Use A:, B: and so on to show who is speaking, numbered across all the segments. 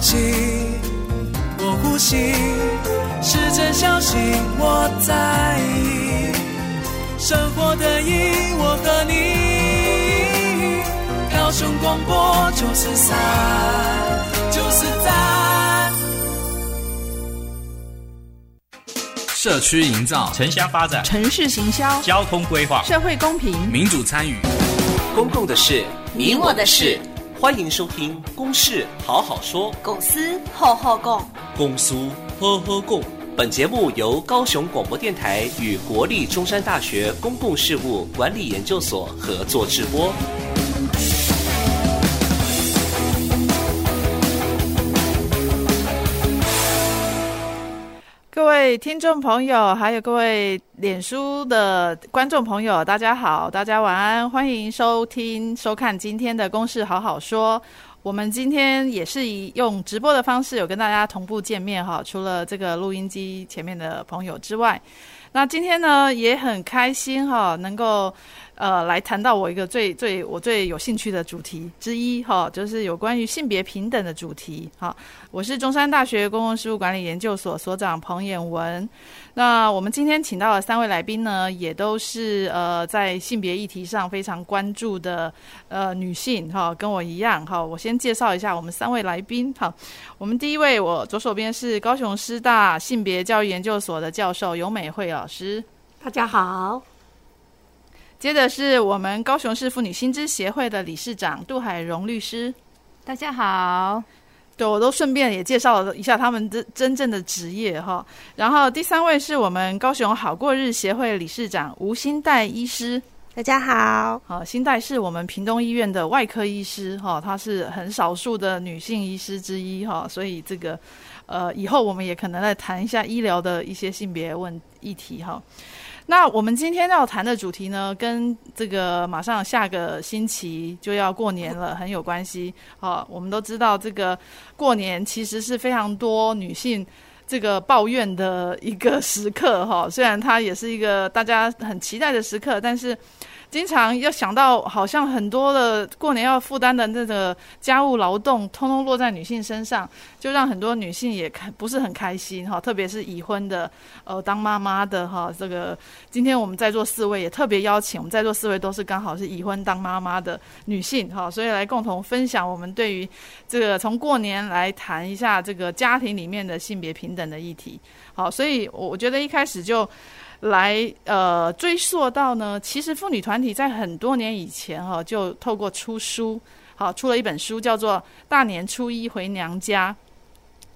A: 气，我呼吸，是真消息我在意，生活的意义我和你，高雄广播九四三，九四三，
B: 社区营造、
C: 城乡发展、
D: 城市行销、
C: 交通规划、
D: 社会公平、
B: 民主参与，
E: 公共的事，
F: 你我的事。
E: 欢迎收听《公事好好说》，
F: 公司好好讲，
E: 公司呵呵共。本节目由高雄广播电台与国立中山大学公共事务管理研究所合作直播。
D: 各位听众朋友，还有各位脸书的观众朋友，大家好，大家晚安，欢迎收听、收看今天的《公事好好说》。我们今天也是以用直播的方式有跟大家同步见面哈，除了这个录音机前面的朋友之外，那今天呢也很开心哈，能够。呃，来谈到我一个最最我最有兴趣的主题之一哈，就是有关于性别平等的主题。好，我是中山大学公共事务管理研究所所长彭渰雯。那我们今天请到的三位来宾呢，也都是呃在性别议题上非常关注的呃女性哈，跟我一样哈。我先介绍一下我们三位来宾哈。我们第一位，我左手边是高雄师大性别教育研究所的教授游美惠老师，
G: 大家好。
D: 接着是我们高雄市妇女薪资协会的理事长杜海荣律师，
H: 大家好。
D: 对，我都顺便也介绍了一下他们的真正的职业哈。然后第三位是我们高雄好过日协会理事长吴新代医师，
G: 大家好。
D: 好，新代是我们屏东医院的外科医师哈，她是很少数的女性医师之一哈，所以这个呃以后我们也可能来谈一下医疗的一些性别问议题哈。那我们今天要谈的主题呢，跟这个马上下个星期就要过年了很有关系。好，我们都知道这个过年其实是非常多女性这个抱怨的一个时刻哈。虽然它也是一个大家很期待的时刻，但是。经常要想到，好像很多的过年要负担的那个家务劳动，通通落在女性身上，就让很多女性也开不是很开心哈。特别是已婚的，呃，当妈妈的哈。这个今天我们在座四位也特别邀请，我们在座四位都是刚好是已婚当妈妈的女性哈，所以来共同分享我们对于这个从过年来谈一下这个家庭里面的性别平等的议题。好，所以我我觉得一开始就。来，呃，追溯到呢，其实妇女团体在很多年以前哈、就透过出书，好，出了一本书，叫做《大年初一回娘家》，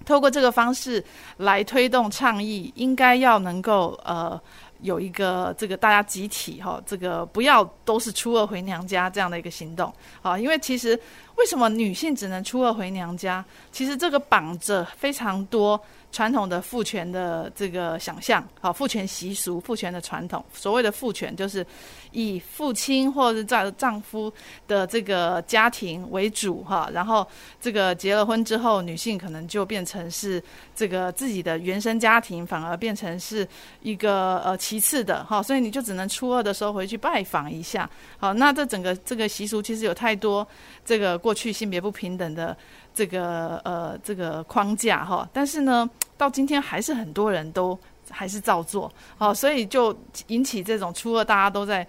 D: 透过这个方式来推动倡议，应该要能够呃有一个这个大家集体哈、这个不要都是初二回娘家这样的一个行动，好，因为其实为什么女性只能初二回娘家？其实这个绑着非常多。传统的父权的这个想象，好，父权习俗、父权的传统，所谓的父权就是以父亲或者丈丈夫的这个家庭为主，哈，然后这个结了婚之后，女性可能就变成是这个自己的原生家庭，反而变成是一个呃其次的，哈，所以你就只能初二的时候回去拜访一下，好，那这整个这个习俗其实有太多这个过去性别不平等的。这个呃，这个框架哈，但是呢，到今天还是很多人都还是照做，哦，所以就引起这种初二大家都在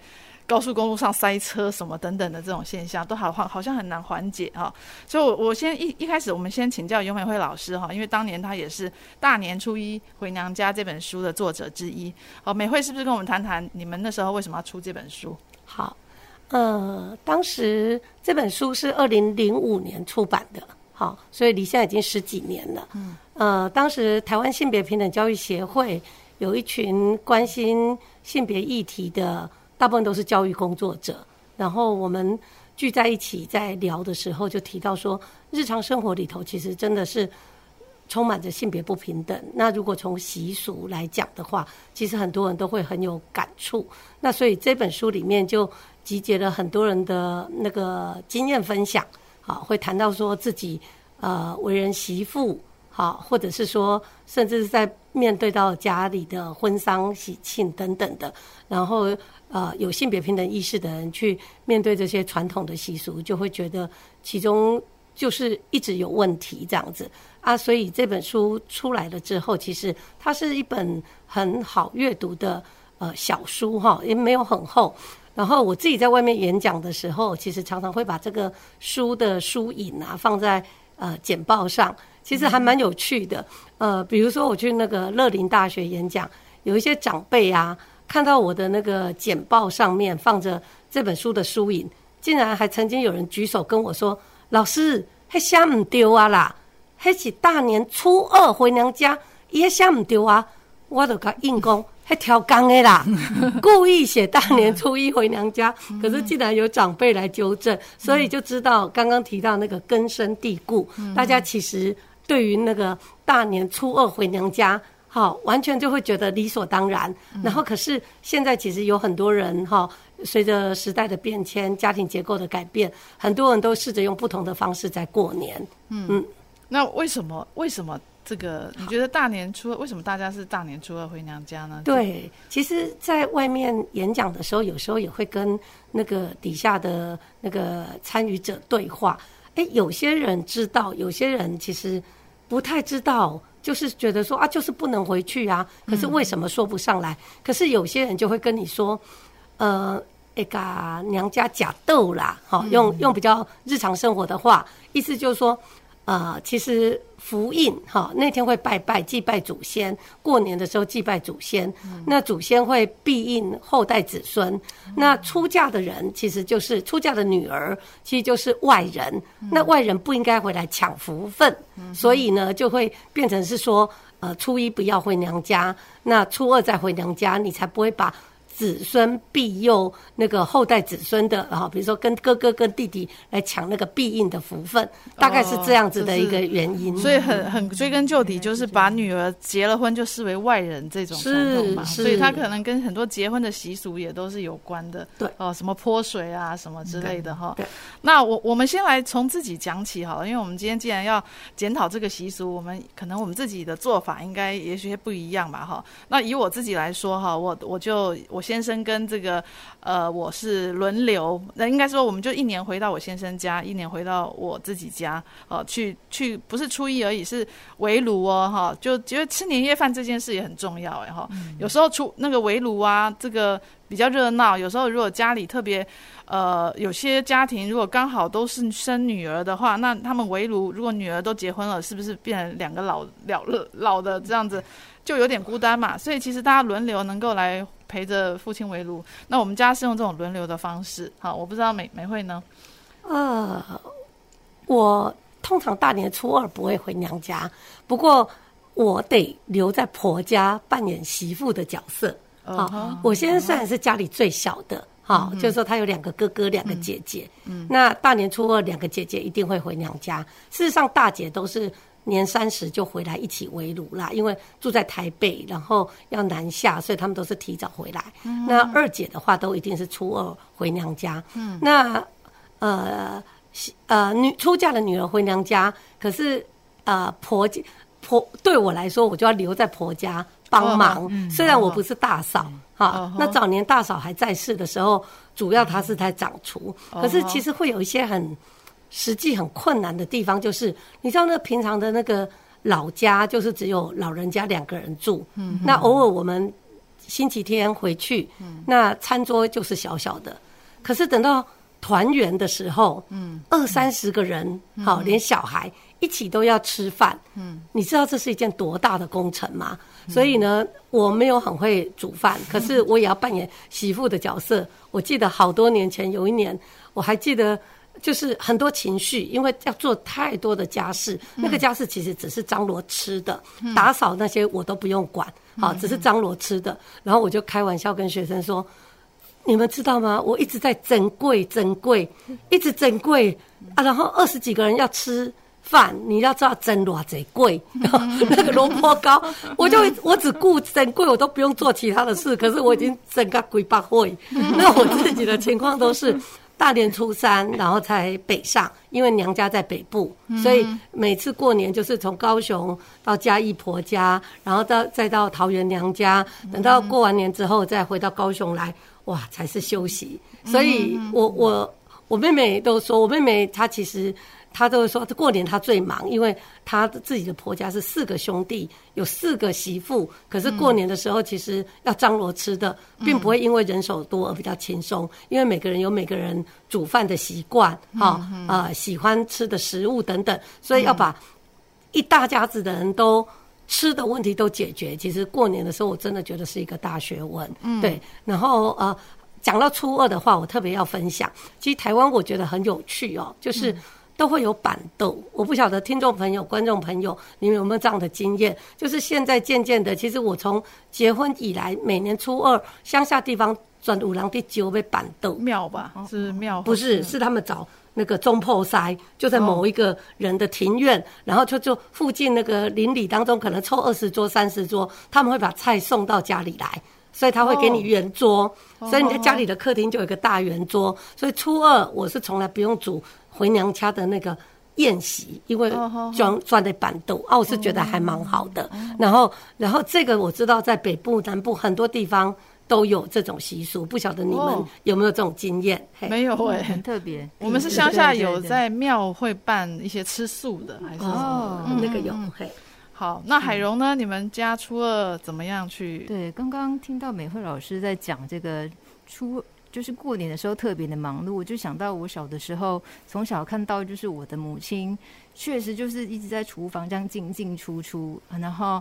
D: 高速公路上塞车什么等等的这种现象，都好好像很难缓解哈。所以我，我先一一开始，我们先请教游美惠老师哈，因为当年她也是《大年初一回娘家》这本书的作者之一。好，美惠是不是跟我们谈谈你们那时候为什么要出这本书？
G: 好，呃，当时这本书是二零零五年出版的。好，所以离现在已经十几年了。嗯，呃，当时台湾性别平等教育协会有一群关心性别议题的，大部分都是教育工作者。然后我们聚在一起在聊的时候，就提到说，日常生活里头其实真的是充满着性别不平等。那如果从习俗来讲的话，其实很多人都会很有感触。那所以这本书里面就集结了很多人的那个经验分享。好，会谈到说自己呃为人媳妇，好，或者是说，甚至是在面对到家里的婚丧喜庆等等的，然后呃有性别平等意识的人去面对这些传统的习俗，就会觉得其中就是一直有问题这样子啊。所以这本书出来了之后，其实它是一本很好阅读的呃小书哈，也没有很厚。然后我自己在外面演讲的时候，其实常常会把这个书的书影啊放在呃简报上，其实还蛮有趣的。呃，比如说我去那个乐林大学演讲，有一些长辈啊。看到我的那个简报上面放着这本书的书影，竟然还曾经有人举手跟我说：“老师，黑写唔丢啊啦？黑是大年初二回娘家，也写唔丢啊？”我就甲应讲，还调岗的啦，故意写大年初一回娘家。可是竟然有长辈来纠正，所以就知道刚刚提到那个根深蒂固。大家其实对于那个大年初二回娘家。好，完全就会觉得理所当然。然后，可是现在其实有很多人哈，随着时代的变迁、家庭结构的改变，很多人都试着用不同的方式在过年。嗯嗯，
D: 那为什么？为什么这个？你觉得大年初二为什么大家是大年初二回娘家呢？
G: 对，其实，在外面演讲的时候，有时候也会跟那个底下的那个参与者对话。哎，有些人知道，有些人其实不太知道。就是觉得说啊，就是不能回去啊。可是为什么说不上来？嗯、可是有些人就会跟你说，呃，那个娘家假斗啦，好，用用比较日常生活的话，意思就是说。呃，其实福印哈那天会拜拜祭拜祖先，过年的时候祭拜祖先，嗯、那祖先会庇荫后代子孙。嗯、那出嫁的人其实就是出嫁的女儿，其实就是外人。嗯、那外人不应该回来抢福分，嗯、所以呢就会变成是说，呃，初一不要回娘家，那初二再回娘家，你才不会把。子孙庇佑那个后代子孙的哈，比如说跟哥哥跟弟弟来抢那个庇应的福分，大概是这样子的一个原因。
D: 哦就是、所以很很追根究底，就是把女儿结了婚就视为外人这种传统嘛。所以他可能跟很多结婚的习俗也都是有关的。对哦，什么泼水啊什么之类的哈。对。那我我们先来从自己讲起好了，因为我们今天既然要检讨这个习俗，我们可能我们自己的做法应该也许不一样吧哈。那以我自己来说哈，我我就我。先生跟这个，呃，我是轮流，那应该说，我们就一年回到我先生家，一年回到我自己家，哦、呃，去去，不是初一而已，是围炉哦，哈，就觉得吃年夜饭这件事也很重要，哎，哈，有时候出那个围炉啊，这个比较热闹，有时候如果家里特别，呃，有些家庭如果刚好都是生女儿的话，那他们围炉，如果女儿都结婚了，是不是变成两个老老老的这样子，就有点孤单嘛？所以其实大家轮流能够来。陪着父亲围炉，那我们家是用这种轮流的方式。好，我不知道美美惠呢？
G: 呃，我通常大年初二不会回娘家，不过我得留在婆家扮演媳妇的角色。好，uh huh, 我先生虽然是家里最小的，好、uh，huh, 就是说他有两个哥哥，两个姐姐。嗯、uh，huh, 那大年初二两个姐姐一定会回娘家。事实上，大姐都是。年三十就回来一起围炉啦，因为住在台北，然后要南下，所以他们都是提早回来。嗯、那二姐的话，都一定是初二回娘家。嗯，那呃呃女出嫁的女儿回娘家，可是呃婆家婆对我来说，我就要留在婆家帮忙。哦嗯、虽然我不是大嫂哈，哦、那早年大嫂还在世的时候，主要她是在掌厨，哦、可是其实会有一些很。实际很困难的地方就是，你知道那平常的那个老家就是只有老人家两个人住，嗯，那偶尔我们星期天回去，嗯，那餐桌就是小小的，可是等到团圆的时候，嗯，二三十个人，好，连小孩一起都要吃饭，嗯，你知道这是一件多大的工程吗？所以呢，我没有很会煮饭，可是我也要扮演媳妇的角色。我记得好多年前有一年，我还记得。就是很多情绪，因为要做太多的家事，嗯、那个家事其实只是张罗吃的，嗯、打扫那些我都不用管，好、嗯，只是张罗吃的。然后我就开玩笑跟学生说：“你们知道吗？我一直在整柜整柜，一直整柜啊。然后二十几个人要吃饭，你要知道整偌贼柜，然后 那个萝卜糕，我就我只顾整柜，我都不用做其他的事。可是我已经整个鬼八会，那我自己的情况都是。”大年初三，然后才北上，因为娘家在北部，所以每次过年就是从高雄到嘉义婆家，然后到再到桃园娘家，等到过完年之后再回到高雄来，哇，才是休息。所以我我我妹妹都说，我妹妹她其实她都会说，过年他最忙，因为他自己的婆家是四个兄弟，有四个媳妇。可是过年的时候，其实要张罗吃的，并不会因为人手多而比较轻松，因为每个人有每个人煮饭的习惯，哈，呃，喜欢吃的食物等等，所以要把一大家子的人都吃的问题都解决。其实过年的时候，我真的觉得是一个大学问，嗯对。然后呃。讲到初二的话，我特别要分享。其实台湾我觉得很有趣哦，就是都会有板凳。我不晓得听众朋友、观众朋友，你们有没有这样的经验？就是现在渐渐的，其实我从结婚以来，每年初二乡下地方转五郎第九被板凳
D: 庙吧，是庙？
G: 不是，是他们找那个中破塞，就在某一个人的庭院，然后就就附近那个邻里当中，可能凑二十桌、三十桌，他们会把菜送到家里来。所以他会给你圆桌，oh. 所以你在家里的客厅就有一个大圆桌。Oh. 所以初二我是从来不用煮回娘家的那个宴席，因为装装在板凳啊，我是觉得还蛮好的。Oh. 然后，然后这个我知道在北部、南部很多地方都有这种习俗，不晓得你们有没有这种经验？Oh.
D: 没有哎、欸，
H: 很特别。
D: 我们是乡下有在庙会办一些吃素的，还是
G: 哦，oh. 那个有嘿。
D: 好，那海荣呢？你们家初二怎么样去？
H: 对，刚刚听到美惠老师在讲这个初，就是过年的时候特别的忙碌，我就想到我小的时候，从小看到就是我的母亲，确实就是一直在厨房这样进进出出，然后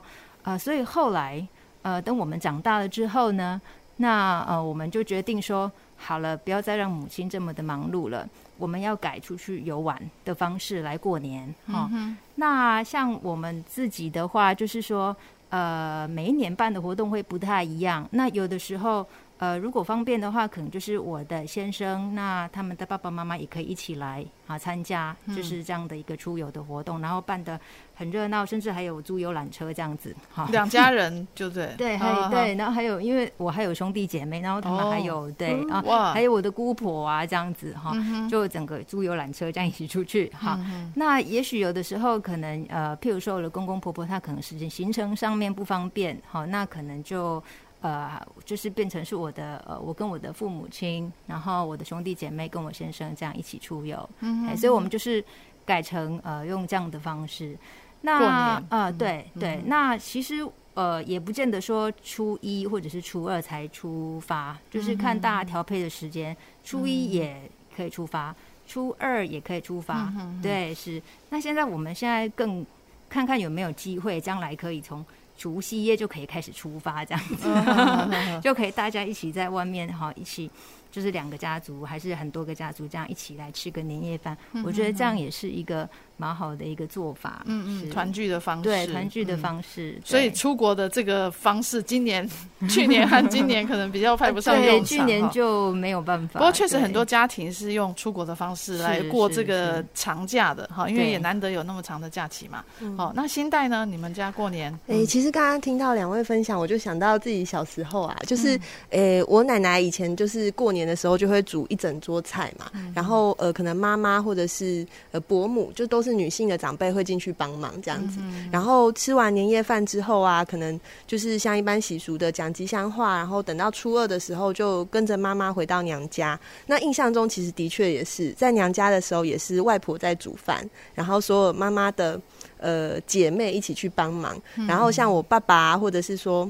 H: 啊、呃，所以后来呃，等我们长大了之后呢，那呃，我们就决定说，好了，不要再让母亲这么的忙碌了。我们要改出去游玩的方式来过年哈。嗯、那像我们自己的话，就是说，呃，每一年办的活动会不太一样。那有的时候。呃，如果方便的话，可能就是我的先生，那他们的爸爸妈妈也可以一起来啊参加，就是这样的一个出游的活动，嗯、然后办的很热闹，甚至还有租游览车这样子。哈，两
D: 家人就
H: 对，对，对，然后还有，因为我还有兄弟姐妹，然后他们还有、哦、对啊，哇还有我的姑婆啊这样子哈，嗯、就整个租游览车这样一起出去哈。嗯、那也许有的时候可能呃，譬如说我的公公婆婆他可能时间行程上面不方便，好，那可能就。呃，就是变成是我的呃，我跟我的父母亲，然后我的兄弟姐妹跟我先生这样一起出游，嗯所以我们就是改成呃用这样的方式。那年呃，对对，那其实呃也不见得说初一或者是初二才出发，就是看大家调配的时间，初一也可以出发，初二也可以出发，嗯、对，是。那现在我们现在更看看有没有机会，将来可以从。除夕夜就可以开始出发，这样子。就可以大家一起在外面哈，一起。就是两个家族，还是很多个家族这样一起来吃个年夜饭，我觉得这样也是一个蛮好的一个做法。嗯嗯，团聚的方式，对，团聚的方式。所以出国的这个方式，今年、去年和今年可能比较派不上用场。去年就没有办法。
D: 不过确实很多家庭是用出国的方式来过这个长假的哈，因为也难得有那么长的假期嘛。好，那新代呢？你们家过年？
C: 哎、欸，其实刚刚听到两位分享，我就想到自己小时候啊，就是哎、嗯欸，我奶奶以前就是过年的时候就会煮一整桌菜嘛，嗯、然后呃，可能妈妈或者是呃伯母，就都是女性的长辈会进去帮忙这样子。嗯、然后吃完年夜饭之后啊，可能就是像一般习俗的讲吉祥话，然后等到初二的时候就跟着妈妈回到娘家。那印象中其实的确也是在娘家的时候，也是外婆在煮饭，然后所有妈妈的呃姐妹一起去帮忙。然后像我爸爸或者是说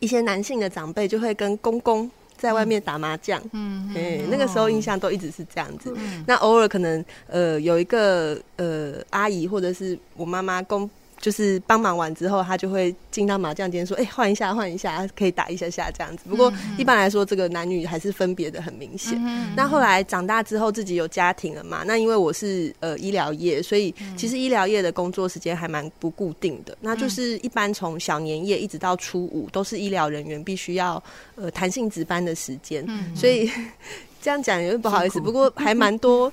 C: 一些男性的长辈就会跟公公。在外面打麻将，嗯，嗯，那个时候印象都一直是这样子。嗯、那偶尔可能呃有一个呃阿姨或者是我妈妈公。就是帮忙完之后，他就会进到麻将间说：“哎、欸，换一下，换一下，可以打一下下这样子。”不过一般来说，这个男女还是分别的很明显。嗯、那后来长大之后，自己有家庭了嘛？那因为我是呃医疗业，所以其实医疗业的工作时间还蛮不固定的。嗯、那就是一般从小年夜一直到初五，都是医疗人员必须要呃弹性值班的时间。嗯、所以 这样讲有点不好意思，不过还蛮多。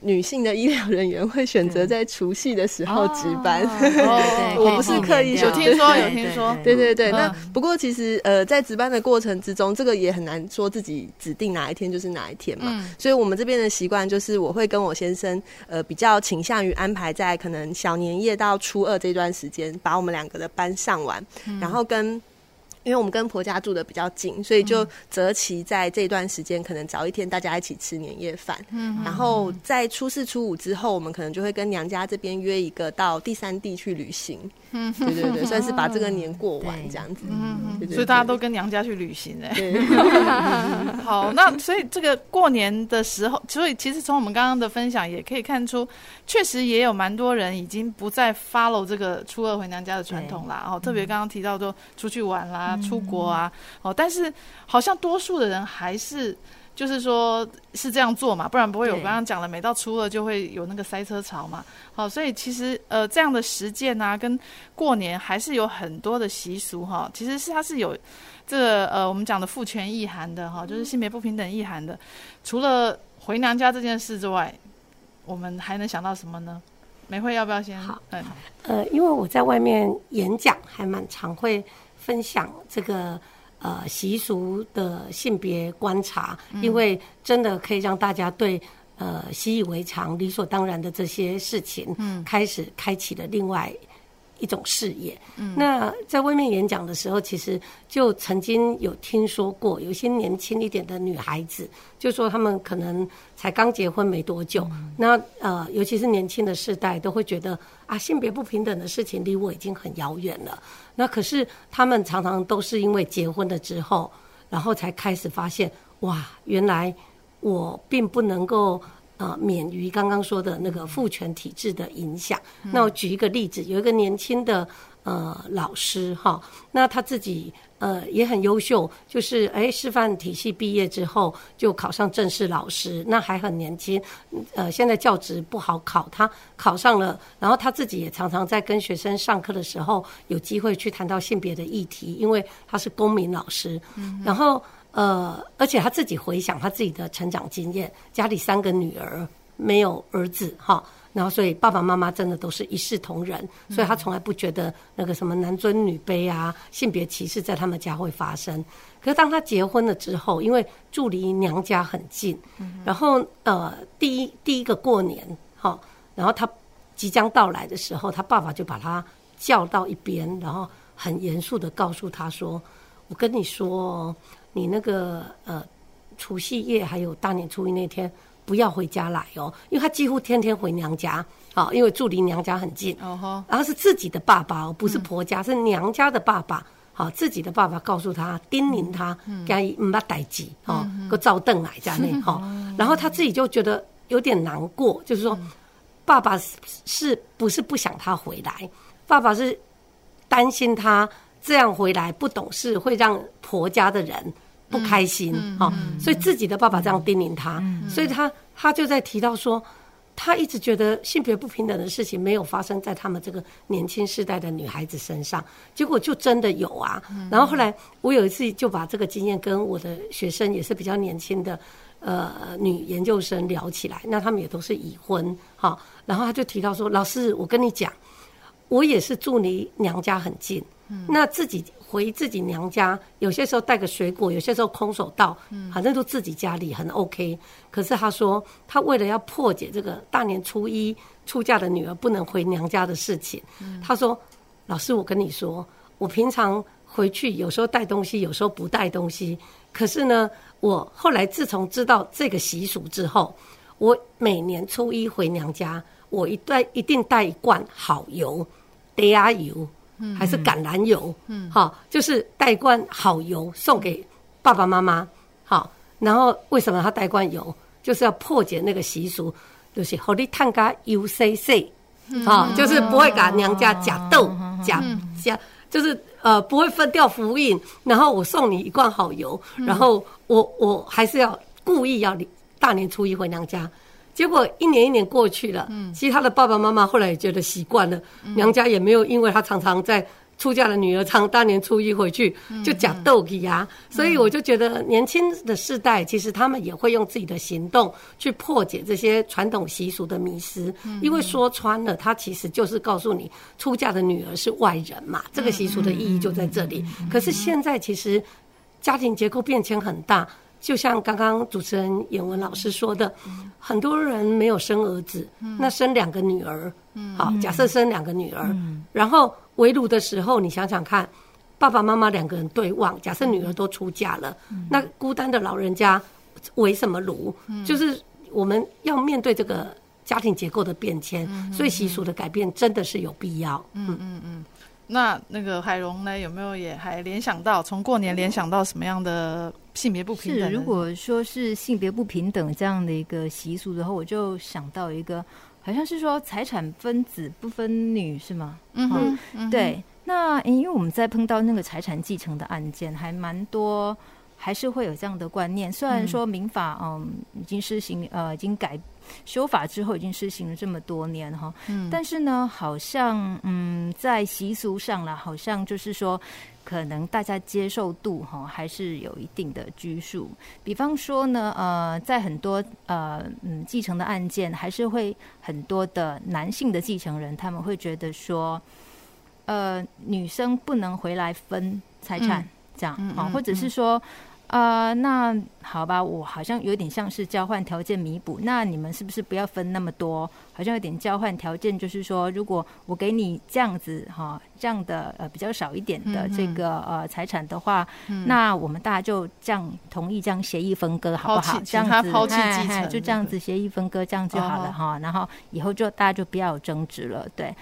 C: 女性的医疗人员会选择在除夕的时候值班，我不是刻意
D: 有听说有听说，
C: 对对对。那不过其实呃，在值班的过程之中，这个也很难说自己指定哪一天就是哪一天嘛。嗯、所以我们这边的习惯就是，我会跟我先生呃比较倾向于安排在可能小年夜到初二这段时间，把我们两个的班上完，嗯、然后跟。因为我们跟婆家住的比较近，所以就择期在这段时间，可能早一天大家一起吃年夜饭。嗯，然后在初四初五之后，我们可能就会跟娘家这边约一个到第三地去旅行。嗯，对对对，算是把这个年过完这样子。嗯，
D: 所以大家都跟娘家去旅行哎。对。好，那所以这个过年的时候，所以其实从我们刚刚的分享也可以看出，确实也有蛮多人已经不再 follow 这个初二回娘家的传统啦。哦，特别刚刚提到说出去玩啦。出国啊，哦，但是好像多数的人还是就是说是这样做嘛，不然不会有刚刚讲的，每到初二就会有那个塞车潮嘛。好，所以其实呃这样的实践啊，跟过年还是有很多的习俗哈。其实是它是有这个呃我们讲的父权意涵的哈，就是性别不平等意涵的。除了回娘家这件事之外，我们还能想到什么呢？美惠要不要先？
G: 好，嗯，呃，因为我在外面演讲还蛮常会。分享这个呃习俗的性别观察，因为真的可以让大家对呃习以为常、理所当然的这些事情，嗯，开始开启了另外一种事业。嗯，那在外面演讲的时候，其实就曾经有听说过，有些年轻一点的女孩子，就说她们可能才刚结婚没多久，嗯、那呃，尤其是年轻的世代，都会觉得啊，性别不平等的事情离我已经很遥远了。那可是他们常常都是因为结婚了之后，然后才开始发现，哇，原来我并不能够。呃，免于刚刚说的那个父权体制的影响。那我举一个例子，有一个年轻的呃老师哈，那他自己呃也很优秀，就是哎师范体系毕业之后就考上正式老师，那还很年轻，呃现在教职不好考，他考上了，然后他自己也常常在跟学生上课的时候有机会去谈到性别的议题，因为他是公民老师，然后。呃，而且他自己回想他自己的成长经验，家里三个女儿没有儿子哈，然后所以爸爸妈妈真的都是一视同仁，所以他从来不觉得那个什么男尊女卑啊、性别歧视在他们家会发生。可是当他结婚了之后，因为住离娘家很近，然后呃，第一第一个过年哈，然后他即将到来的时候，他爸爸就把他叫到一边，然后很严肃的告诉他说：“我跟你说。”你那个呃，除夕夜还有大年初一那天不要回家来哦，因为他几乎天天回娘家，好，因为住离娘家很近。哦，然后是自己的爸爸哦，不是婆家，是娘家的爸爸。好，自己的爸爸告诉他，叮咛他，该唔把代志哦，个照凳来家内哈。然后他自己就觉得有点难过，就是说，爸爸是不是不想他回来？爸爸是担心他这样回来不懂事，会让婆家的人。不开心，好，所以自己的爸爸这样叮咛他，所以他他就在提到说，他一直觉得性别不平等的事情没有发生在他们这个年轻世代的女孩子身上，结果就真的有啊。然后后来我有一次就把这个经验跟我的学生也是比较年轻的呃女研究生聊起来，那他们也都是已婚，好，然后他就提到说，老师，我跟你讲，我也是住离娘家很近，那自己。回自己娘家，有些时候带个水果，有些时候空手道，反正都自己家里很 OK。可是他说，他为了要破解这个大年初一出嫁的女儿不能回娘家的事情，他说：“老师，我跟你说，我平常回去有时候带东西，有时候不带东西。可是呢，我后来自从知道这个习俗之后，我每年初一回娘家，我一带一定带一罐好油，得阿油。”还是橄榄油，嗯，好，就是带罐好油送给爸爸妈妈，好，然后为什么他带罐油？就是要破解那个习俗，就是好你探家 U C C，好，就是不会给娘家假豆假假，就是呃不会分掉福印。然后我送你一罐好油，然后我我还是要故意要你大年初一回娘家。结果一年一年过去了，嗯。其实他的爸爸妈妈后来也觉得习惯了，娘家也没有因为他常常在出嫁的女儿常大年初一回去就讲斗气呀，所以我就觉得年轻的世代其实他们也会用自己的行动去破解这些传统习俗的迷思，因为说穿了，他其实就是告诉你出嫁的女儿是外人嘛，这个习俗的意义就在这里。可是现在其实家庭结构变迁很大。就像刚刚主持人演文老师说的，很多人没有生儿子，那生两个女儿，好，假设生两个女儿，然后围炉的时候，你想想看，爸爸妈妈两个人对望，假设女儿都出嫁了，嗯、那孤单的老人家围什么炉？嗯、就是我们要面对这个家庭结构的变迁，嗯、所以习俗的改变真的是有必要。
D: 嗯嗯嗯。那那个海荣呢，有没有也还联想到从过年联想到什么样的性别不平等？
H: 是，如果说是性别不平等这样的一个习俗的话，我就想到一个，好像是说财产分子不分女，是吗？嗯哼，嗯对。那因为我们在碰到那个财产继承的案件还蛮多，还是会有这样的观念。虽然说民法嗯已经施行呃已经改修法之后已经施行了这么多年哈，嗯，但是呢好像嗯在习俗上啦，好像就是说可能大家接受度哈还是有一定的拘束。比方说呢呃在很多呃嗯继承的案件，还是会很多的男性的继承人他们会觉得说。呃，女生不能回来分财产，嗯、这样啊，嗯嗯、或者是说，呃，那好吧，我好像有点像是交换条件弥补，那你们是不是不要分那么多？好像有点交换条件，就是说，如果我给你这样子哈，这样的呃比较少一点的这个呃财产的话，嗯、那我们大家就这样同意这样协议分割好不好？这样子，
D: 抛弃继承，
H: 就这样子协议分割，这样就好了哈。哦、然后以后就大家就不要有争执了，对。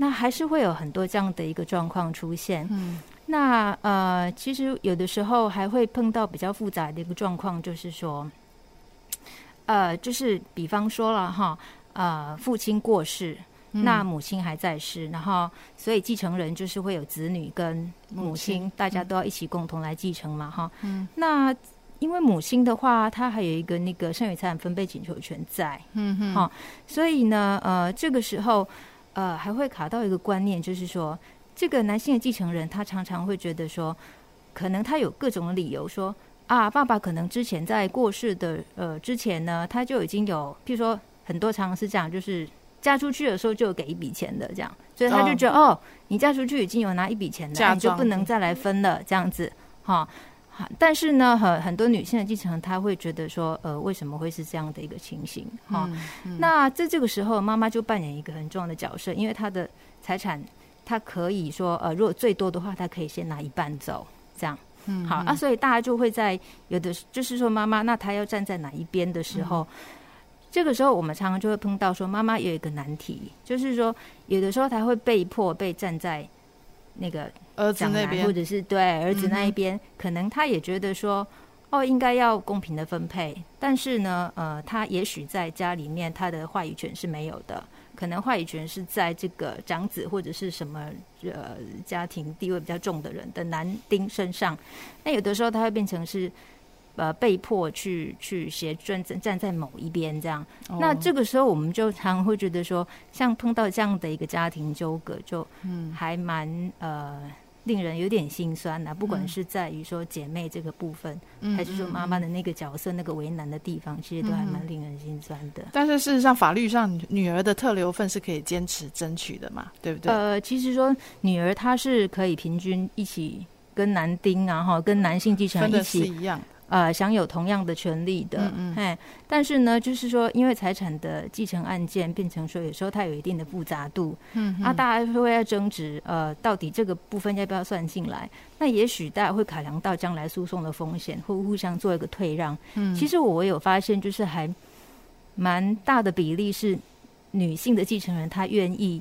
H: 那还是会有很多这样的一个状况出现。嗯，那呃，其实有的时候还会碰到比较复杂的一个状况，就是说，呃，就是比方说了哈，呃，父亲过世，嗯、那母亲还在世，然后所以继承人就是会有子女跟母亲，母亲大家都要一起共同来继承嘛，哈。嗯。那因为母亲的话，她还有一个那个剩余财产分配请求权在。嗯哼。好，所以呢，呃，这个时候。呃，还会卡到一个观念，就是说，这个男性的继承人，他常常会觉得说，可能他有各种理由说，啊，爸爸可能之前在过世的呃之前呢，他就已经有，譬如说很多常常是这样，就是嫁出去的时候就有给一笔钱的这样，所以他就觉得，哦，哦，你嫁出去已经有拿一笔钱了，你就不能再来分了这样子，哈。但是呢，很很多女性的继承人，她会觉得说，呃，为什么会是这样的一个情形？哈、嗯，嗯、那在这个时候，妈妈就扮演一个很重要的角色，因为她的财产，她可以说，呃，如果最多的话，他可以先拿一半走，这样，嗯，好啊，所以大家就会在有的，就是说妈妈，那她要站在哪一边的时候，嗯、这个时候我们常常就会碰到说，妈妈有一个难题，就是说，有的时候她会被迫被站在那个。儿子那边，或者是对儿子那一边，嗯、可能他也觉得说，哦，应该要公平的分配。但是呢，呃，他也许在家里面，他的话语权是没有的。可能话语权是在这个长子或者是什么呃家庭地位比较重的人的男丁身上。那有的时候他会变成是。呃，被迫去去协专站站在某一边这样，哦、那这个时候我们就常会觉得说，像碰到这样的一个家庭纠葛，就嗯，还蛮呃令人有点心酸呐。不管是在于说姐妹这个部分，嗯、还是说妈妈的那个角色那个为难的地方，其实都还蛮令人心酸的。
D: 但是事实上，法律上女儿的特留份是可以坚持争取的嘛，对不对？
H: 呃，其实说女儿她是可以平均一起跟男丁啊，哈，跟男性继承人一起
D: 一样。
H: 呃，享有同样的权利的，嗯嗯，但是呢，就是说，因为财产的继承案件变成说，有时候它有一定的复杂度，嗯，啊，大家会要争执，呃，到底这个部分要不要算进来？那也许大家会考量到将来诉讼的风险，会互相做一个退让。嗯，其实我有发现，就是还蛮大的比例是女性的继承人，她愿意。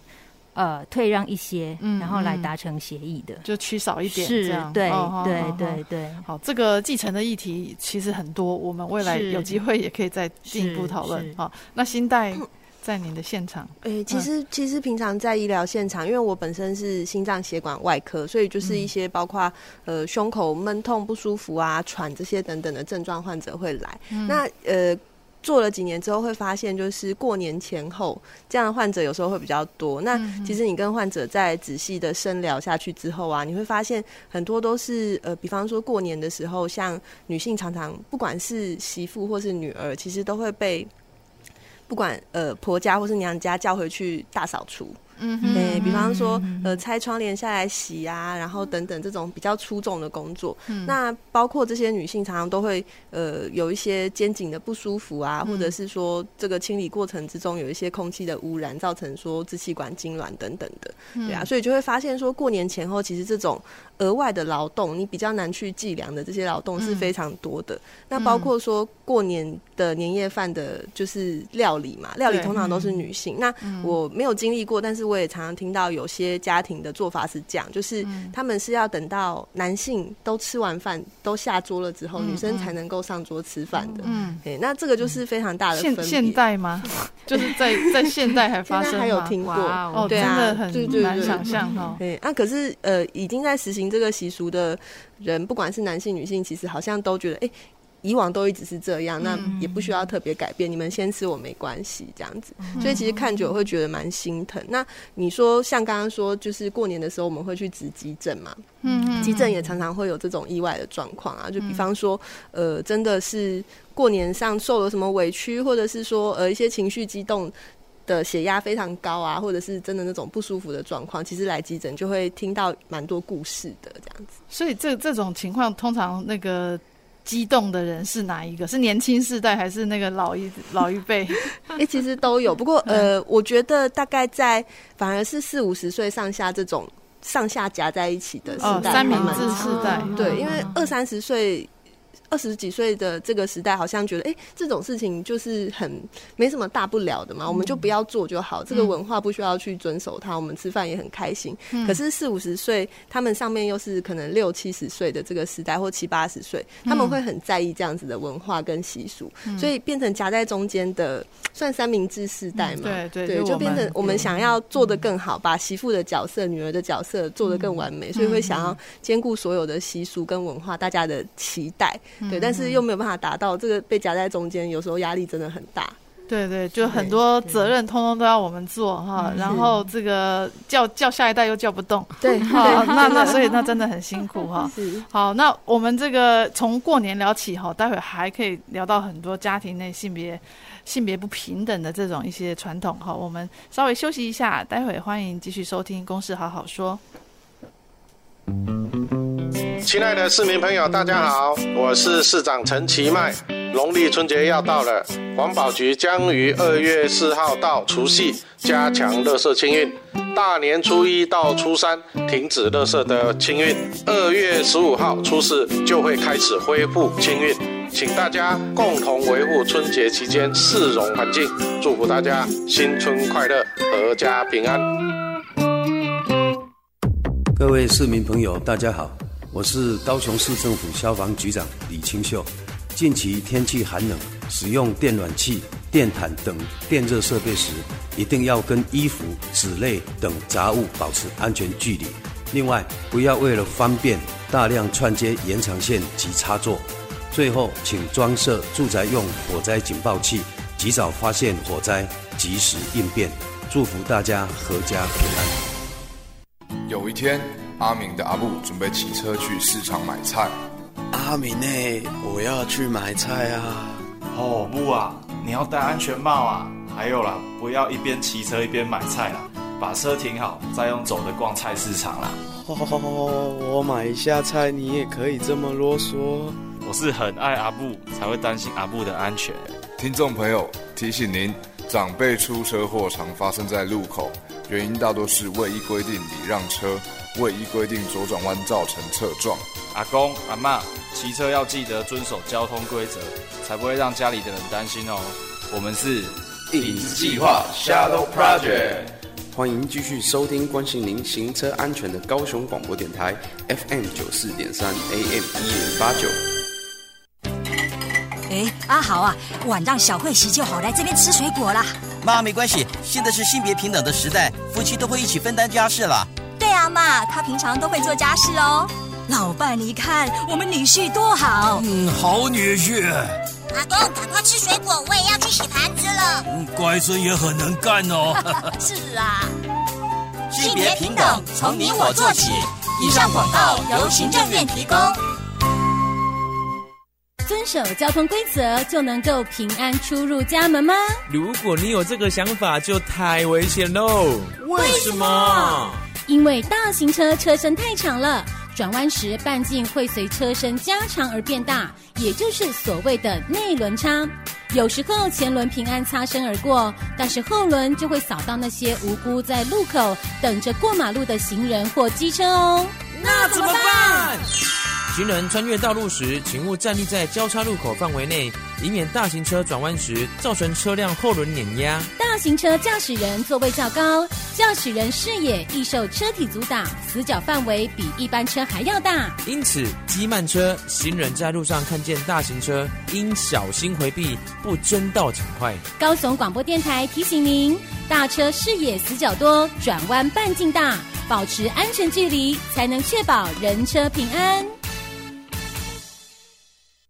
H: 呃，退让一些，嗯，然后来达成协议的，
D: 就取少一点，
H: 是，
D: 这样
H: 对，
D: 哦、
H: 对，对，对。
D: 好，这个继承的议题其实很多，我们未来有机会也可以再进一步讨论。好，那新代在您的现场，
C: 哎、欸，其实其实平常在医疗现场，因为我本身是心脏血管外科，所以就是一些包括、嗯、呃胸口闷痛不舒服啊、喘这些等等的症状患者会来。嗯、那呃。做了几年之后，会发现就是过年前后这样的患者有时候会比较多。那其实你跟患者在仔细的深聊下去之后啊，你会发现很多都是呃，比方说过年的时候，像女性常常不管是媳妇或是女儿，其实都会被不管呃婆家或是娘家叫回去大扫除。嗯哼，对，比方说呃拆窗帘下来洗啊，然后等等这种比较粗重的工作。嗯，那包括这些女性常常都会呃有一些肩颈的不舒服啊，或者是说这个清理过程之中有一些空气的污染，造成说支气管痉挛等等的。对啊，所以就会发现说过年前后其实这种额外的劳动，你比较难去计量的这些劳动是非常多的。那包括说过年的年夜饭的，就是料理嘛，料理通常都是女性。那我没有经历过，但是我也常常听到有些家庭的做法是这样，就是他们是要等到男性都吃完饭都下桌了之后，女生才能够上桌吃饭的。嗯，哎，那这个就是非常大的分别。
D: 现现代吗？就是在在现代还发生？
C: 还有听过？
D: 哦，对啊，真的很难想象哈。
C: 对，那可是呃，已经在实行这个习俗的人，不管是男性女性，其实好像都觉得，哎。以往都一直是这样，那也不需要特别改变。嗯、你们先吃我没关系，这样子。嗯、所以其实看久会觉得蛮心疼。那你说像刚刚说，就是过年的时候我们会去值急诊嘛？嗯，急诊也常常会有这种意外的状况啊。就比方说，呃，真的是过年上受了什么委屈，或者是说呃一些情绪激动的血压非常高啊，或者是真的那种不舒服的状况，其实来急诊就会听到蛮多故事的这样子。
D: 所以这这种情况通常那个。激动的人是哪一个？是年轻世代还是那个老一 老一辈？
C: 哎、欸，其实都有。不过呃，我觉得大概在反而是四五十岁上下这种上下夹在一起的时代，哦、
D: 三明治世代。
C: 对，因为二三十岁。二十几岁的这个时代，好像觉得哎、欸，这种事情就是很没什么大不了的嘛，嗯、我们就不要做就好。这个文化不需要去遵守它，我们吃饭也很开心。嗯、可是四五十岁，他们上面又是可能六七十岁的这个时代，或七八十岁，他们会很在意这样子的文化跟习俗，嗯、所以变成夹在中间的，算三明治世代嘛。
D: 嗯、对对，
C: 对，就变成我们想要做的更好，把媳妇的角色、女儿的角色做的更完美，所以会想要兼顾所有的习俗跟文化，大家的期待。对，但是又没有办法达到，这个被夹在中间，有时候压力真的很大。
D: 对对，就很多责任通通都要我们做哈，然后这个叫叫下一代又叫不动，
C: 对，
D: 好，那那所以那真的很辛苦哈。好，那我们这个从过年聊起哈，待会还可以聊到很多家庭内性别性别不平等的这种一些传统哈。我们稍微休息一下，待会欢迎继续收听《公事好好说》。
I: 亲爱的市民朋友，大家好，我是市长陈其迈。农历春节要到了，环保局将于二月四号到除夕加强垃圾清运，大年初一到初三停止垃圾的清运，二月十五号初四就会开始恢复清运，请大家共同维护春节期间市容环境，祝福大家新春快乐，阖家平安。
J: 各位市民朋友，大家好。我是高雄市政府消防局长李清秀。近期天气寒冷，使用电暖器、电毯等电热设备时，一定要跟衣服、纸类等杂物保持安全距离。另外，不要为了方便大量串接延长线及插座。最后，请装设住宅用火灾警报器，及早发现火灾，及时应变。祝福大家阖家平安。
K: 有一天。阿明的阿布准备骑车去市场买菜。
L: 阿明呢？我要去买菜啊！
M: 哦不啊，你要戴安全帽啊！还有啦，不要一边骑车一边买菜啦，把车停好，再用走的逛菜市场啦。
L: 哦，我买一下菜，你也可以这么啰嗦。
M: 我是很爱阿布，才会担心阿布的安全。
K: 听众朋友提醒您，长辈出车祸常发生在路口，原因大多是未依规定礼让车。未依规定左转弯造成侧撞，
M: 阿公阿妈骑车要记得遵守交通规则，才不会让家里的人担心哦。我们是
K: 影子计划 Shadow Project，
L: 欢迎继续收听关心您行车安全的高雄广播电台 FM 九四点三 AM 一零八九。
N: 哎，阿豪啊，晚让小慧洗就好，来这边吃水果啦。
O: 妈，没关系，现在是性别平等的时代，夫妻都会一起分担家事了。
N: 对啊，妈，他平常都会做家事哦。老伴，你看我们女婿多好。
P: 嗯，好女婿。
Q: 阿公，赶快吃水果，我也要去洗盘子了。
P: 嗯，乖孙也很能干哦。
N: 是啊。
O: 性别平等，从你我做起。以上广告由行政院提供。
R: 遵守交通规则就能够平安出入家门吗？
S: 如果你有这个想法，就太危险喽！
R: 为什么？因为大型车车身太长了，转弯时半径会随车身加长而变大，也就是所谓的内轮差。有时候前轮平安擦身而过，但是后轮就会扫到那些无辜在路口等着过马路的行人或机车哦。那怎么办？
S: 行人穿越道路时，请勿站立在交叉路口范围内，以免大型车转弯时造成车辆后轮碾压。
R: 大型车驾驶人座位较高，驾驶人视野易受车体阻挡，死角范围比一般车还要大。
S: 因此，机慢车行人在路上看见大型车，应小心回避，不争道抢快。
R: 高雄广播电台提醒您：大车视野死角多，转弯半径大，保持安全距离，才能确保人车平安。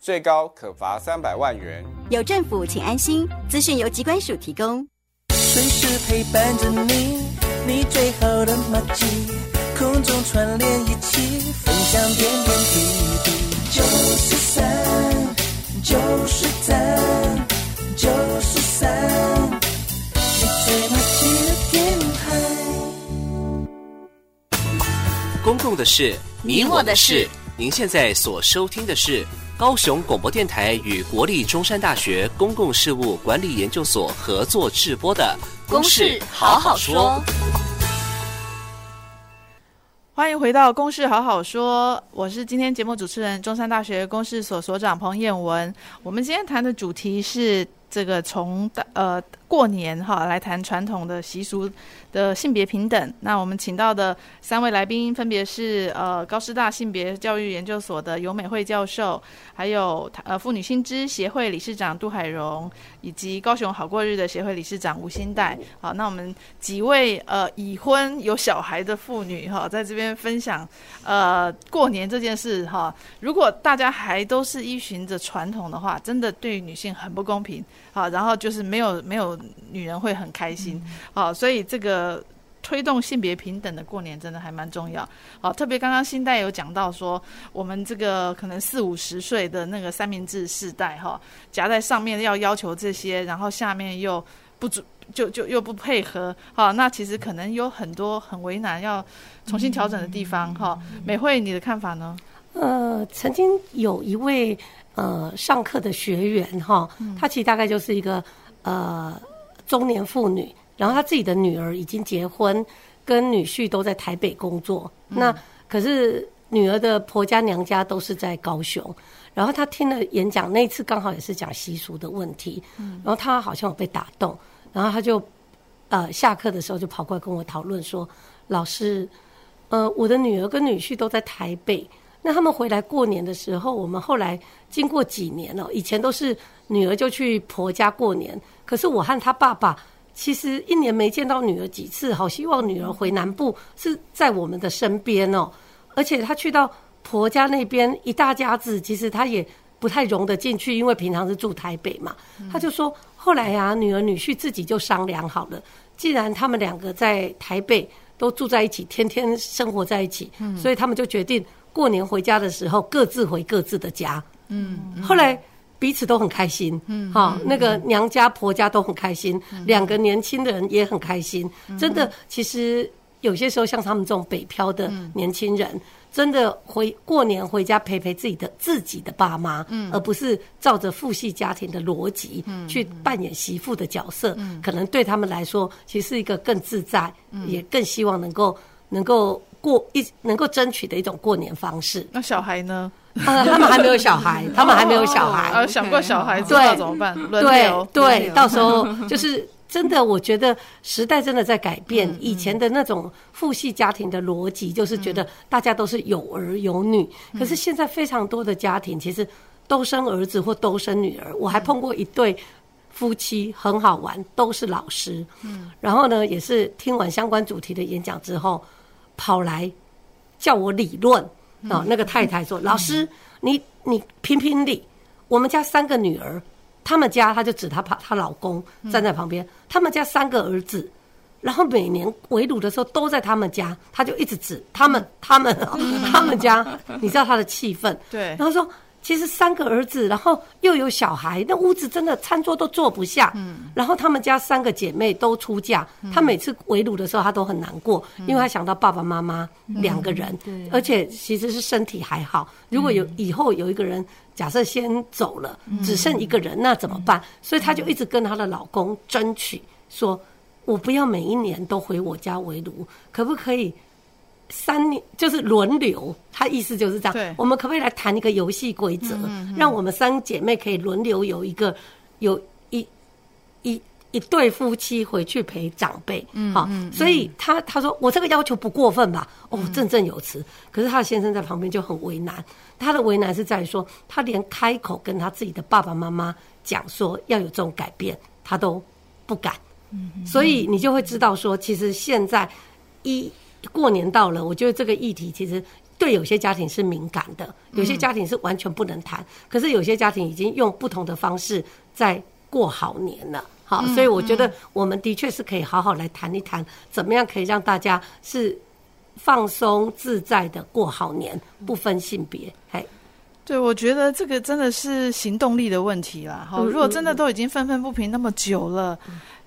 T: 最高可罚三百万元。
U: 有政府，请安心。资讯由机关署提供。
A: 随时陪伴着你，你最好的麻吉，空中串联一起，分享点点滴滴。九十三，九十三，九十三，你最麻吉的电台。
E: 公共的事，你我的事。您现在所收听的是。高雄广播电台与国立中山大学公共事务管理研究所合作制播的《公事好好说》。
D: 欢迎回到《公事好好说》，我是今天节目主持人，中山大学公事所所长彭彦文。我们今天谈的主题是这个从呃过年哈来谈传统的习俗。的性别平等，那我们请到的三位来宾分别是呃高师大性别教育研究所的游美惠教授，还有呃妇女新知协会理事长杜海荣，以及高雄好过日的协会理事长吴欣岱。好，那我们几位呃已婚有小孩的妇女哈，在这边分享呃过年这件事哈。如果大家还都是依循着传统的话，真的对女性很不公平。好，然后就是没有没有女人会很开心。好，所以这个。呃，推动性别平等的过年真的还蛮重要。好，特别刚刚新代有讲到说，我们这个可能四五十岁的那个三明治世代哈，夹在上面要要求这些，然后下面又不足就就又不配合，好，那其实可能有很多很为难要重新调整的地方哈。美惠，你的看法呢？
G: 呃，曾经有一位呃上课的学员哈，她其实大概就是一个呃中年妇女。然后她自己的女儿已经结婚，跟女婿都在台北工作。嗯、那可是女儿的婆家娘家都是在高雄。然后她听了演讲，那一次刚好也是讲习俗的问题。嗯、然后她好像有被打动，然后她就呃下课的时候就跑过来跟我讨论说：“老师，呃，我的女儿跟女婿都在台北，那他们回来过年的时候，我们后来经过几年了，以前都是女儿就去婆家过年，可是我和他爸爸。”其实一年没见到女儿几次，好希望女儿回南部是在我们的身边哦。而且她去到婆家那边，一大家子，其实她也不太融得进去，因为平常是住台北嘛。她就说，后来呀，女儿女婿自己就商量好了，既然他们两个在台北都住在一起，天天生活在一起，所以他们就决定过年回家的时候各自回各自的家。嗯，后来。彼此都很开心，嗯，哈，那个娘家婆家都很开心，两个年轻的人也很开心。真的，其实有些时候像他们这种北漂的年轻人，真的回过年回家陪陪自己的自己的爸妈，嗯，而不是照着父系家庭的逻辑去扮演媳妇的角色，可能对他们来说，其实是一个更自在，也更希望能够能够过一能够争取的一种过年方式。
D: 那小孩呢？
G: 呃，他们还没有小孩，他们还没有小孩。
D: 呃，想过小孩，知道怎么办？
G: 对对对，到时候就是真的，我觉得时代真的在改变。以前的那种父系家庭的逻辑，就是觉得大家都是有儿有女。可是现在非常多的家庭其实都生儿子或都生女儿。我还碰过一对夫妻很好玩，都是老师。嗯，然后呢，也是听完相关主题的演讲之后，跑来叫我理论。哦，那个太太说：“老师，你你评评理，我们家三个女儿，他们家她就指他她老公站在旁边，他们家三个儿子，然后每年围炉的时候都在他们家，他就一直指他们他们他们家，你知道他的气氛。对，然后说。”其实三个儿子，然后又有小孩，那屋子真的餐桌都坐不下。嗯，然后他们家三个姐妹都出嫁，她每次围炉的时候，她都很难过，因为她想到爸爸妈妈两个人，而且其实是身体还好。如果有以后有一个人假设先走了，只剩一个人，那怎么办？所以她就一直跟她的老公争取，说我不要每一年都回我家围炉，可不可以？三年就是轮流，他意思就是这样。对，我们可不可以来谈一个游戏规则，嗯嗯、让我们三姐妹可以轮流有一个有一一一对夫妻回去陪长辈？嗯，好，所以他他说我这个要求不过分吧？哦，振振有词。可是他的先生在旁边就很为难，他的为难是在于说，他连开口跟他自己的爸爸妈妈讲说要有这种改变，他都不敢。嗯，所以你就会知道说，其实现在一。过年到了，我觉得这个议题其实对有些家庭是敏感的，有些家庭是完全不能谈。可是有些家庭已经用不同的方式在过好年了，好，所以我觉得我们的确是可以好好来谈一谈，怎么样可以让大家是放松自在的过好年，不分性别。嘿，
D: 对，我觉得这个真的是行动力的问题啦。好，如果真的都已经愤愤不平那么久了，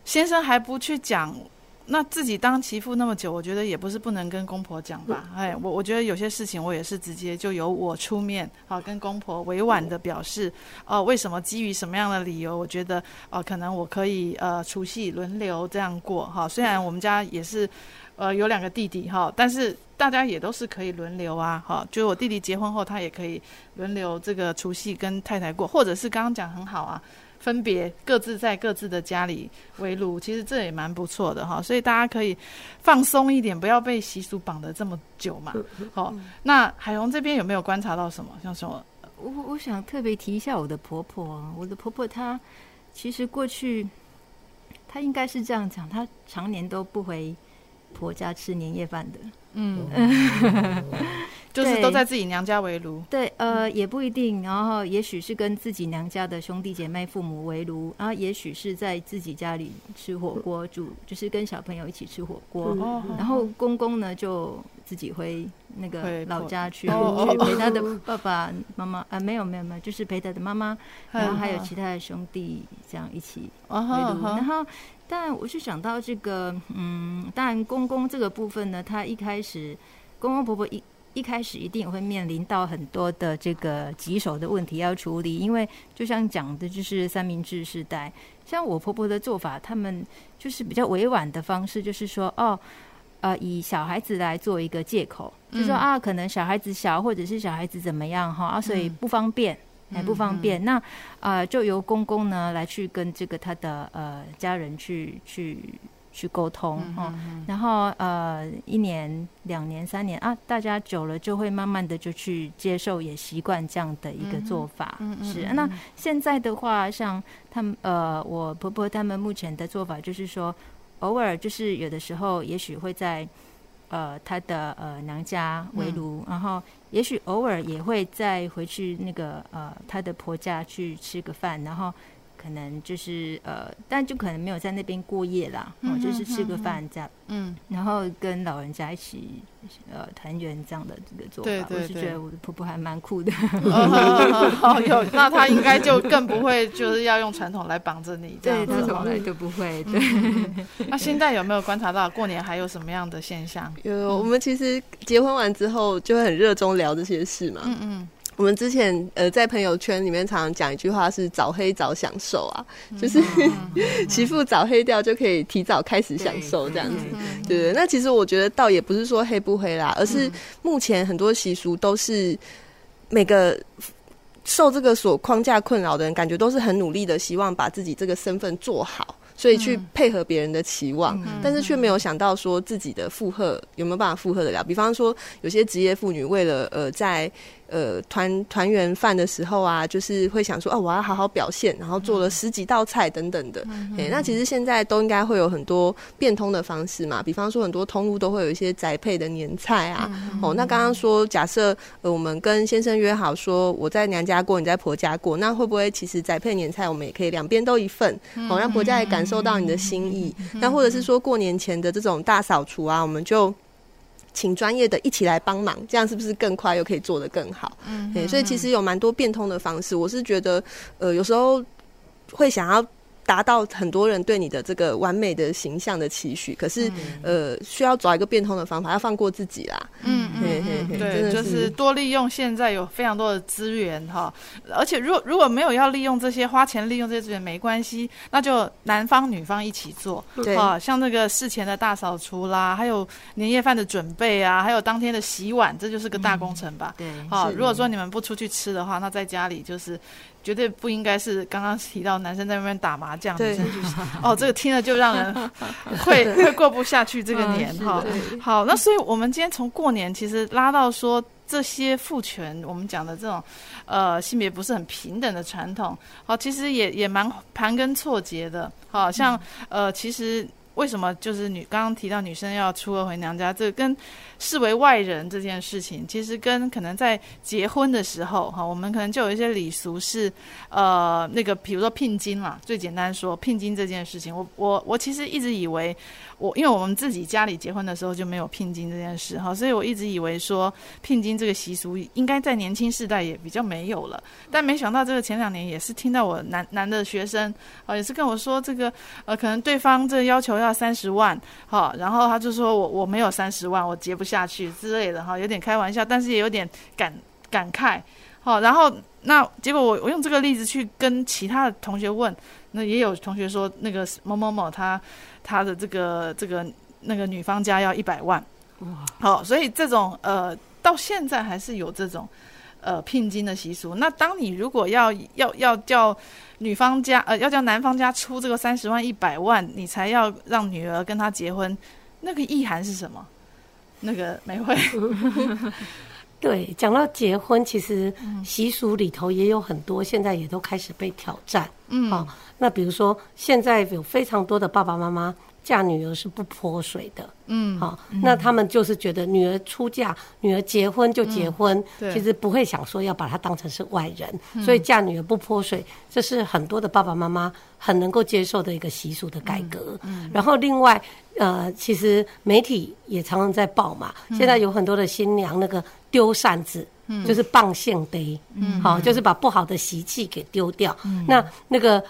D: 先生还不去讲。那自己当媳妇那么久，我觉得也不是不能跟公婆讲吧。哎，我我觉得有些事情我也是直接就由我出面，好跟公婆委婉的表示，哦，为什么基于什么样的理由，我觉得哦，可能我可以呃除夕轮流这样过哈。虽然我们家也是呃有两个弟弟哈，但是大家也都是可以轮流啊哈。就是我弟弟结婚后，他也可以轮流这个除夕跟太太过，或者是刚刚讲很好啊。分别各自在各自的家里围炉，其实这也蛮不错的哈，所以大家可以放松一点，不要被习俗绑得这么久嘛。好，那海龙这边有没有观察到什么？像什么？
H: 我我想特别提一下我的婆婆，我的婆婆她其实过去她应该是这样讲，她常年都不回婆家吃年夜饭的。嗯。
D: 就是都在自己娘家围炉，
H: 对，呃，也不一定。然后也许是跟自己娘家的兄弟姐妹、父母围炉，然后也许是在自己家里吃火锅，煮就是跟小朋友一起吃火锅。然后公公呢就自己回那个老家去，去陪他的爸爸妈妈啊，没有没有没有，就是陪他的妈妈，然后还有其他的兄弟这样一起围炉。然后，但我是想到这个，嗯，当然公公这个部分呢，他一开始公公婆婆一。一开始一定会面临到很多的这个棘手的问题要处理，因为就像讲的，就是三明治时代。像我婆婆的做法，他们就是比较委婉的方式，就是说，哦，呃，以小孩子来做一个借口，嗯、就是说啊，可能小孩子小，或者是小孩子怎么样哈，啊，所以不方便，还、嗯、不方便。嗯、那啊、呃，就由公公呢来去跟这个他的呃家人去去。去沟通哦，然后呃，一年、两年、三年啊，大家久了就会慢慢的就去接受，也习惯这样的一个做法。是。那现在的话，像他们呃，我婆婆他们目前的做法就是说，偶尔就是有的时候，也许会在呃她的呃娘家围炉，嗯、然后也许偶尔也会再回去那个呃她的婆家去吃个饭，然后。可能就是呃，但就可能没有在那边过夜啦，哦、嗯，就是吃个饭这样，嗯，然后跟老人家一起呃团圆这样的这个做法，对对对，我是觉得我的婆婆还蛮酷的。
D: 哦，有，那她应该就更不会就是要用传统来绑着你，
H: 对，她从来都不会。对，
D: 嗯、那现在有没有观察到过年还有什么样的现象？
C: 有，我们其实结婚完之后就会很热衷聊这些事嘛，嗯嗯。我们之前呃在朋友圈里面常常讲一句话是早黑早享受啊，就是 媳妇早黑掉就可以提早开始享受这样子，对对。那其实我觉得倒也不是说黑不黑啦，而是目前很多习俗都是每个受这个所框架困扰的人，感觉都是很努力的，希望把自己这个身份做好。所以去配合别人的期望，嗯、但是却没有想到说自己的负荷有没有办法负荷得了。比方说，有些职业妇女为了呃在呃团团圆饭的时候啊，就是会想说哦，我要好好表现，然后做了十几道菜等等的。哎、嗯欸，那其实现在都应该会有很多变通的方式嘛，比方说很多通路都会有一些宅配的年菜啊。嗯、哦，那刚刚说假设呃我们跟先生约好说我在娘家过，你在婆家过，那会不会其实宅配年菜我们也可以两边都一份，哦，让婆家也感受到你的心意。那或者是说过年前的这种大扫除啊，我们就。请专业的一起来帮忙，这样是不是更快又可以做得更好？嗯，对，所以其实有蛮多变通的方式。我是觉得，呃，有时候会想要。达到很多人对你的这个完美的形象的期许，可是、嗯、呃，需要找一个变通的方法，要放过自己啦。嗯嗯嗯，
D: 对，就是多利用现在有非常多的资源哈，而且如果如果没有要利用这些花钱利用这些资源没关系，那就男方女方一起做。对啊，像那个事前的大扫除啦，还有年夜饭的准备啊，还有当天的洗碗，这就是个大工程吧。嗯、对，好，如果说你们不出去吃的话，那在家里就是。绝对不应该是刚刚提到男生在外面打麻将，女生去哦，这个听了就让人 会会过不下去这个年哈。好，那所以我们今天从过年其实拉到说这些父权，我们讲的这种呃性别不是很平等的传统，好，其实也也蛮盘根错节的。好像呃，其实为什么就是女刚刚提到女生要初二回娘家，这跟视为外人这件事情，其实跟可能在结婚的时候，哈，我们可能就有一些礼俗是，呃，那个比如说聘金啦，最简单说聘金这件事情，我我我其实一直以为。我因为我们自己家里结婚的时候就没有聘金这件事哈，所以我一直以为说聘金这个习俗应该在年轻世代也比较没有了，但没想到这个前两年也是听到我男男的学生啊，也是跟我说这个呃，可能对方这要求要三十万哈，然后他就说我我没有三十万，我结不下去之类的哈，有点开玩笑，但是也有点感感慨好，然后那结果我我用这个例子去跟其他的同学问，那也有同学说那个某某某他。他的这个这个那个女方家要一百万，哇，好，所以这种呃，到现在还是有这种呃聘金的习俗。那当你如果要要要叫女方家呃要叫男方家出这个三十万一百万，你才要让女儿跟他结婚，那个意涵是什么？那个美惠。
G: 对，讲到结婚，其实习俗里头也有很多，现在也都开始被挑战。嗯，好、哦，那比如说，现在有非常多的爸爸妈妈嫁女儿是不泼水的。嗯，好、哦，那他们就是觉得女儿出嫁，女儿结婚就结婚，嗯、其实不会想说要把她当成是外人，嗯、所以嫁女儿不泼水，这是很多的爸爸妈妈很能够接受的一个习俗的改革。嗯，嗯然后另外，呃，其实媒体也常常在报嘛，嗯、现在有很多的新娘那个。丢扇子，嗯，就是棒线堆，嗯，好，就是把不好的习气给丢掉。嗯，那那个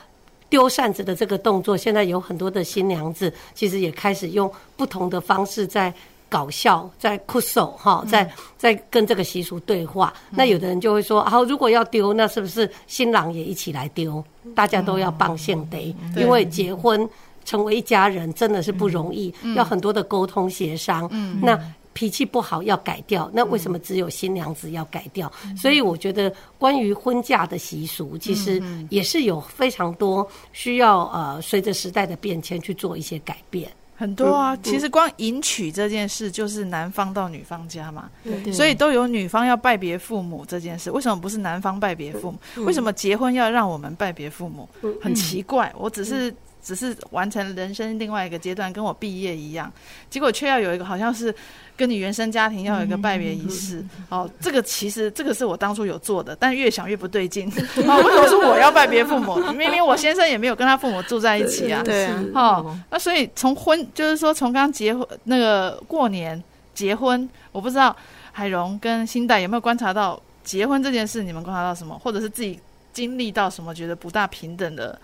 G: 丢扇子的这个动作，现在有很多的新娘子，其实也开始用不同的方式在搞笑，在酷手哈，在在跟这个习俗对话。嗯，那有的人就会说，好，如果要丢，那是不是新郎也一起来丢？大家都要棒线堆，嗯，因为结婚成为一家人真的是不容易，嗯，要很多的沟通协商。嗯，那。脾气不好要改掉，那为什么只有新娘子要改掉？嗯、所以我觉得关于婚嫁的习俗，其实也是有非常多需要呃，随着时代的变迁去做一些改变。
D: 很多啊，其实光迎娶这件事就是男方到女方家嘛，所以都有女方要拜别父母这件事。为什么不是男方拜别父母？为什么结婚要让我们拜别父母？很奇怪，我只是。只是完成人生另外一个阶段，跟我毕业一样，结果却要有一个好像是跟你原生家庭要有一个拜别仪式。哦，这个其实这个是我当初有做的，但越想越不对劲。哦，为什么是我要拜别父母？明明我先生也没有跟他父母住在一起啊。对啊。哦，那所以从婚就是说从刚结婚那个过年结婚，我不知道海荣跟新代有没有观察到结婚这件事，你们观察到什么，或者是自己经历到什么觉得不大平等的？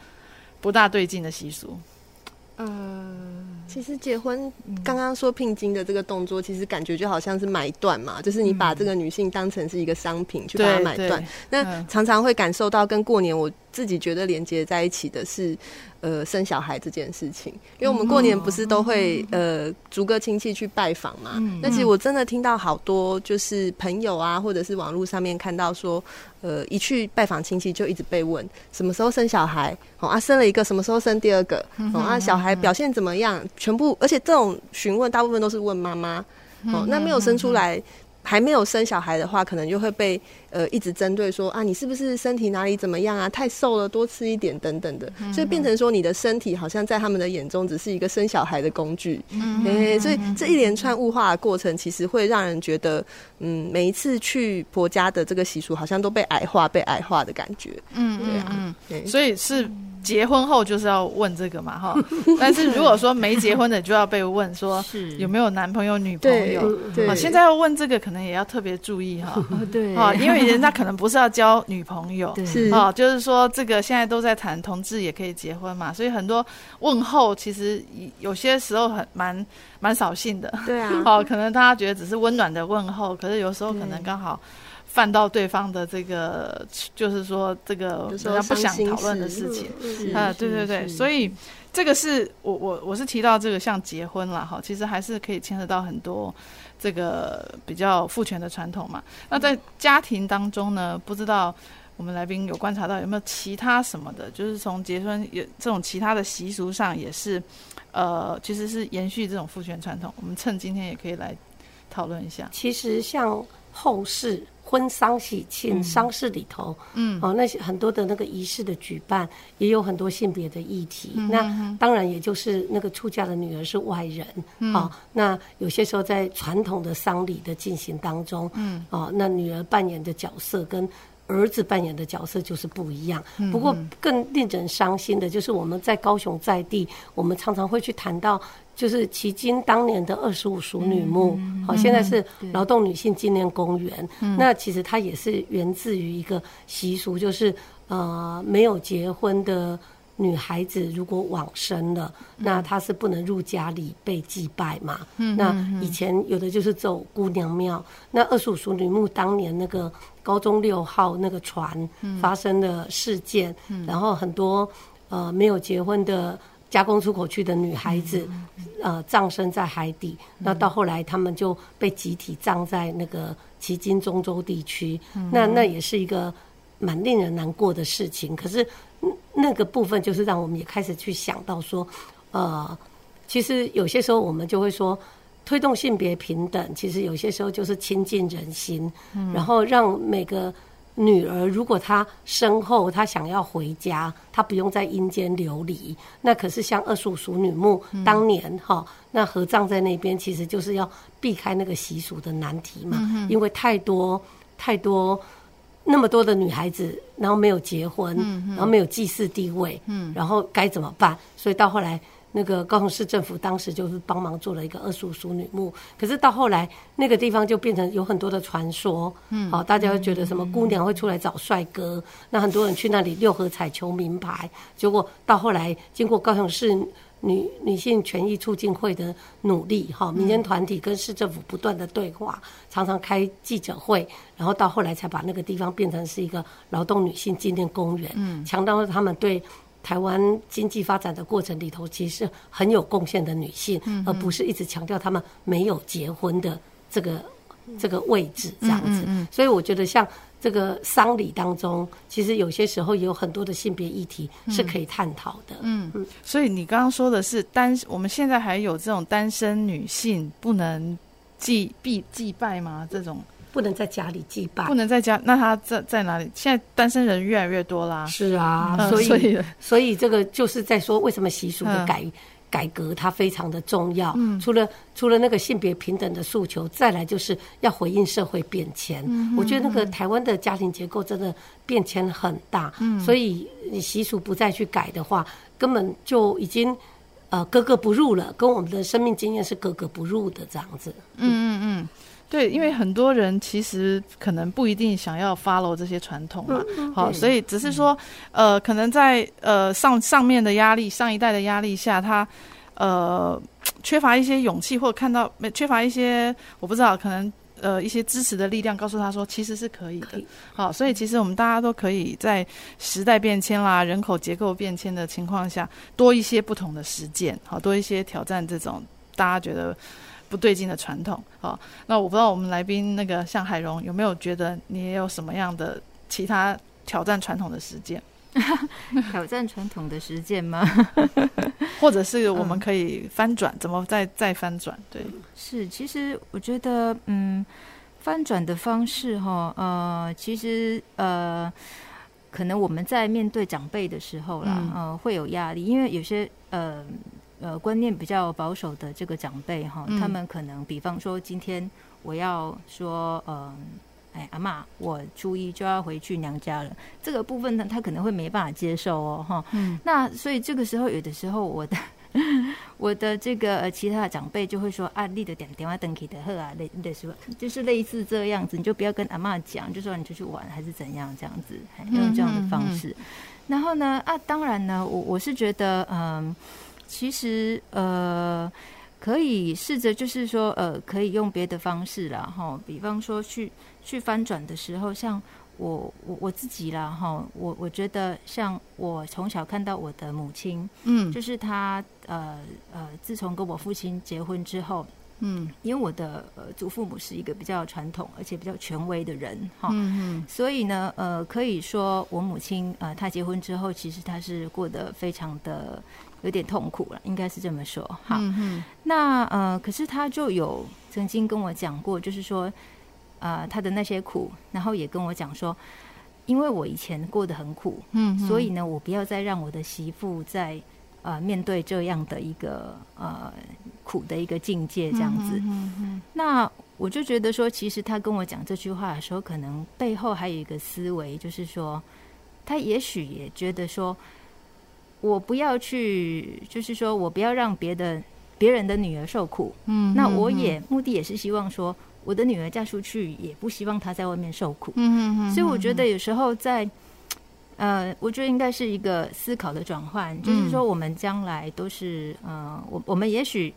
D: 不大对劲的习俗，
C: 嗯，其实结婚刚刚说聘金的这个动作，其实感觉就好像是买断嘛，就是你把这个女性当成是一个商品去把它买断，那常常会感受到跟过年我自己觉得连接在一起的是。呃，生小孩这件事情，因为我们过年不是都会呃逐个亲戚去拜访嘛。嗯、那其实我真的听到好多，就是朋友啊，或者是网络上面看到说，呃，一去拜访亲戚就一直被问什么时候生小孩，哦啊，生了一个什么时候生第二个，哦啊，小孩表现怎么样，全部，而且这种询问大部分都是问妈妈，哦，那没有生出来。还没有生小孩的话，可能就会被呃一直针对说啊，你是不是身体哪里怎么样啊？太瘦了，多吃一点等等的，所以变成说你的身体好像在他们的眼中只是一个生小孩的工具。嗯，欸，所以这一连串物化的过程，其实会让人觉得，嗯，每一次去婆家的这个习俗，好像都被矮化、被矮化的感觉。嗯，对啊，
D: 嗯，所以是。结婚后就是要问这个嘛，哈。但是如果说没结婚的，就要被问说有没有男朋友、女朋友。啊，现在要问这个，可能也要特别注意哈。对。啊，因为人家可能不是要交女朋友，是啊，就是说这个现在都在谈同志也可以结婚嘛，所以很多问候其实有些时候很蛮蛮扫兴的。对啊。哦，可能大家觉得只是温暖的问候，可是有时候可能刚好。犯到对方的这个，就是说这个人家不想讨论的事情，啊，对对对，所以这个是我我我是提到这个像结婚了哈，其实还是可以牵扯到很多这个比较父权的传统嘛。那在家庭当中呢，不知道我们来宾有观察到有没有其他什么的，就是从结婚也这种其他的习俗上也是，呃，其实是延续这种父权传统。我们趁今天也可以来讨论一下。
G: 其实像后事。婚丧喜庆丧事里头，嗯，哦，那些很多的那个仪式的举办，也有很多性别的议题。嗯、那当然，也就是那个出嫁的女儿是外人，嗯，哦，那有些时候在传统的丧礼的进行当中，嗯，哦，那女儿扮演的角色跟儿子扮演的角色就是不一样。不过更令人伤心的就是我们在高雄在地，我们常常会去谈到。就是迄今当年的二十五熟女墓，好、嗯，现在是劳动女性纪念公园。嗯、那其实它也是源自于一个习俗，就是呃，没有结婚的女孩子如果往生了，嗯、那她是不能入家里被祭拜嘛。嗯、那以前有的就是走姑娘庙。那二十五熟女墓当年那个高中六号那个船发生的事件，嗯、然后很多呃没有结婚的。加工出口区的女孩子，呃，葬身在海底。那到后来，他们就被集体葬在那个旗津中州地区。那那也是一个蛮令人难过的事情。可是那个部分，就是让我们也开始去想到说，呃，其实有些时候我们就会说，推动性别平等，其实有些时候就是亲近人心，然后让每个。女儿如果她身后她想要回家，她不用在阴间流离。那可是像二十五淑女墓当年哈，那合葬在那边，其实就是要避开那个习俗的难题嘛。因为太多太多那么多的女孩子，然后没有结婚，然后没有祭祀地位，然后该怎么办？所以到后来。那个高雄市政府当时就是帮忙做了一个二十五淑女墓，可是到后来那个地方就变成有很多的传说，嗯，好，大家会觉得什么姑娘会出来找帅哥，那很多人去那里六合彩求名牌，结果到后来经过高雄市女女性权益促进会的努力，哈，民间团体跟市政府不断的对话，常常开记者会，然后到后来才把那个地方变成是一个劳动女性纪念公园，嗯，强调他们对。台湾经济发展的过程里头，其实很有贡献的女性，嗯、而不是一直强调她们没有结婚的这个这个位置这样子。所以我觉得，像这个丧礼当中，其实有些时候也有很多的性别议题是可以探讨的。嗯嗯。
D: 所以你刚刚说的是单，我们现在还有这种单身女性不能祭必祭拜吗？这种？
G: 不能在家里祭拜，
D: 不能在家，那他在在哪里？现在单身人越来越多啦。
G: 是啊，嗯、所以所以，这个就是在说，为什么习俗的改、嗯、改革它非常的重要。嗯，除了除了那个性别平等的诉求，再来就是要回应社会变迁。嗯，我觉得那个台湾的家庭结构真的变迁很大。嗯，所以你习俗不再去改的话，根本就已经呃格格不入了，跟我们的生命经验是格格不入的这样子。嗯嗯嗯。
D: 对，因为很多人其实可能不一定想要 follow 这些传统嘛，好，所以只是说，呃，可能在呃上上面的压力，上一代的压力下，他呃缺乏一些勇气，或者看到没缺乏一些我不知道，可能呃一些支持的力量，告诉他说其实是可以的。好，所以其实我们大家都可以在时代变迁啦、人口结构变迁的情况下，多一些不同的实践，好，多一些挑战这种大家觉得。不对劲的传统，好，那我不知道我们来宾那个像海荣有没有觉得你也有什么样的其他挑战传统的实践？
H: 挑战传统的实践吗？
D: 或者是我们可以翻转？嗯、怎么再再翻转？对，
H: 是，其实我觉得，嗯。翻转的方式哈，呃，其实呃，可能我们在面对长辈的时候啦，嗯、呃，会有压力，因为有些呃呃观念比较保守的这个长辈哈，他们可能比方说今天我要说呃。哎，阿妈，我初一就要回去娘家了。这个部分呢，他可能会没办法接受哦，哈。嗯。那所以这个时候，有的时候我的 我的这个其他的长辈就会说：“啊，你的点电话登记的呵啊，类类似就是类似这样子，你就不要跟阿妈讲，就说你出去玩还是怎样这样子，用这样的方式。嗯嗯嗯、然后呢，啊，当然呢，我我是觉得，嗯，其实呃，可以试着就是说，呃，可以用别的方式啦，哈，比方说去。去翻转的时候，像我我我自己啦哈，我我觉得像我从小看到我的母亲，嗯，就是她呃呃，自从跟我父亲结婚之后，嗯，因为我的呃祖父母是一个比较传统而且比较权威的人哈，嗯嗯，所以呢呃可以说我母亲呃她结婚之后，其实她是过得非常的有点痛苦了，应该是这么说哈，嗯嗯，那呃可是他就有曾经跟我讲过，就是说。啊、呃，他的那些苦，然后也跟我讲说，因为我以前过得很苦，嗯，所以呢，我不要再让我的媳妇在呃面对这样的一个呃苦的一个境界这样子。嗯、那我就觉得说，其实他跟我讲这句话的时候，可能背后还有一个思维，就是说，他也许也觉得说，我不要去，就是说我不要让别的别人的女儿受苦。嗯，那我也目的也是希望说。我的女儿嫁出去，也不希望她在外面受苦。嗯嗯嗯。所以我觉得有时候在，呃，我觉得应该是一个思考的转换，嗯、就是说我们将来都是，呃，我我们也许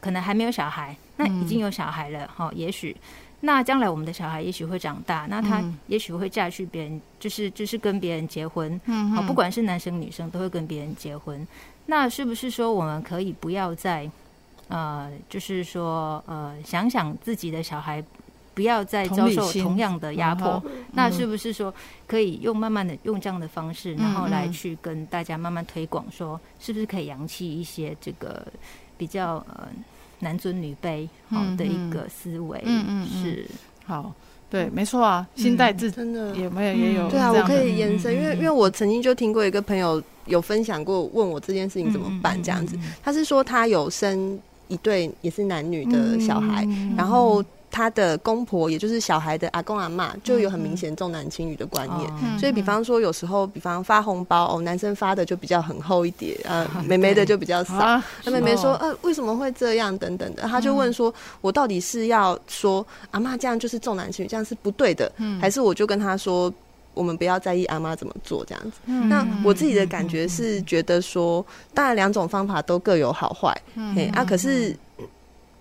H: 可能还没有小孩，那已经有小孩了，哈、嗯，也许那将来我们的小孩也许会长大，那他也许会嫁去别人，就是就是跟别人结婚，嗯，好，不管是男生女生都会跟别人结婚，那是不是说我们可以不要再？呃，就是说，呃，想想自己的小孩，不要再遭受同样的压迫，那是不是说可以用慢慢的用这样的方式，然后来去跟大家慢慢推广，说是不是可以扬弃一些这个比较呃男尊女卑好的一个思维？嗯嗯，是。
D: 好，对，没错啊，新代字真的。有没有也有？
C: 对啊，我可以延伸，因为因为我曾经就听过一个朋友有分享过，问我这件事情怎么办这样子，他是说他有生。一对也是男女的小孩，嗯、然后他的公婆，也就是小孩的阿公阿妈，就有很明显重男轻女的观念。嗯、所以，比方说，有时候，比方发红包，哦，男生发的就比较很厚一点，呃，妹妹的就比较少。那妹妹说，呃，为什么会这样？等等的，他就问说，我到底是要说阿妈这样就是重男轻女，这样是不对的，嗯、还是我就跟他说？我们不要在意阿妈怎么做这样子。嗯、那我自己的感觉是觉得说，当然两种方法都各有好坏。嗯，啊，可是。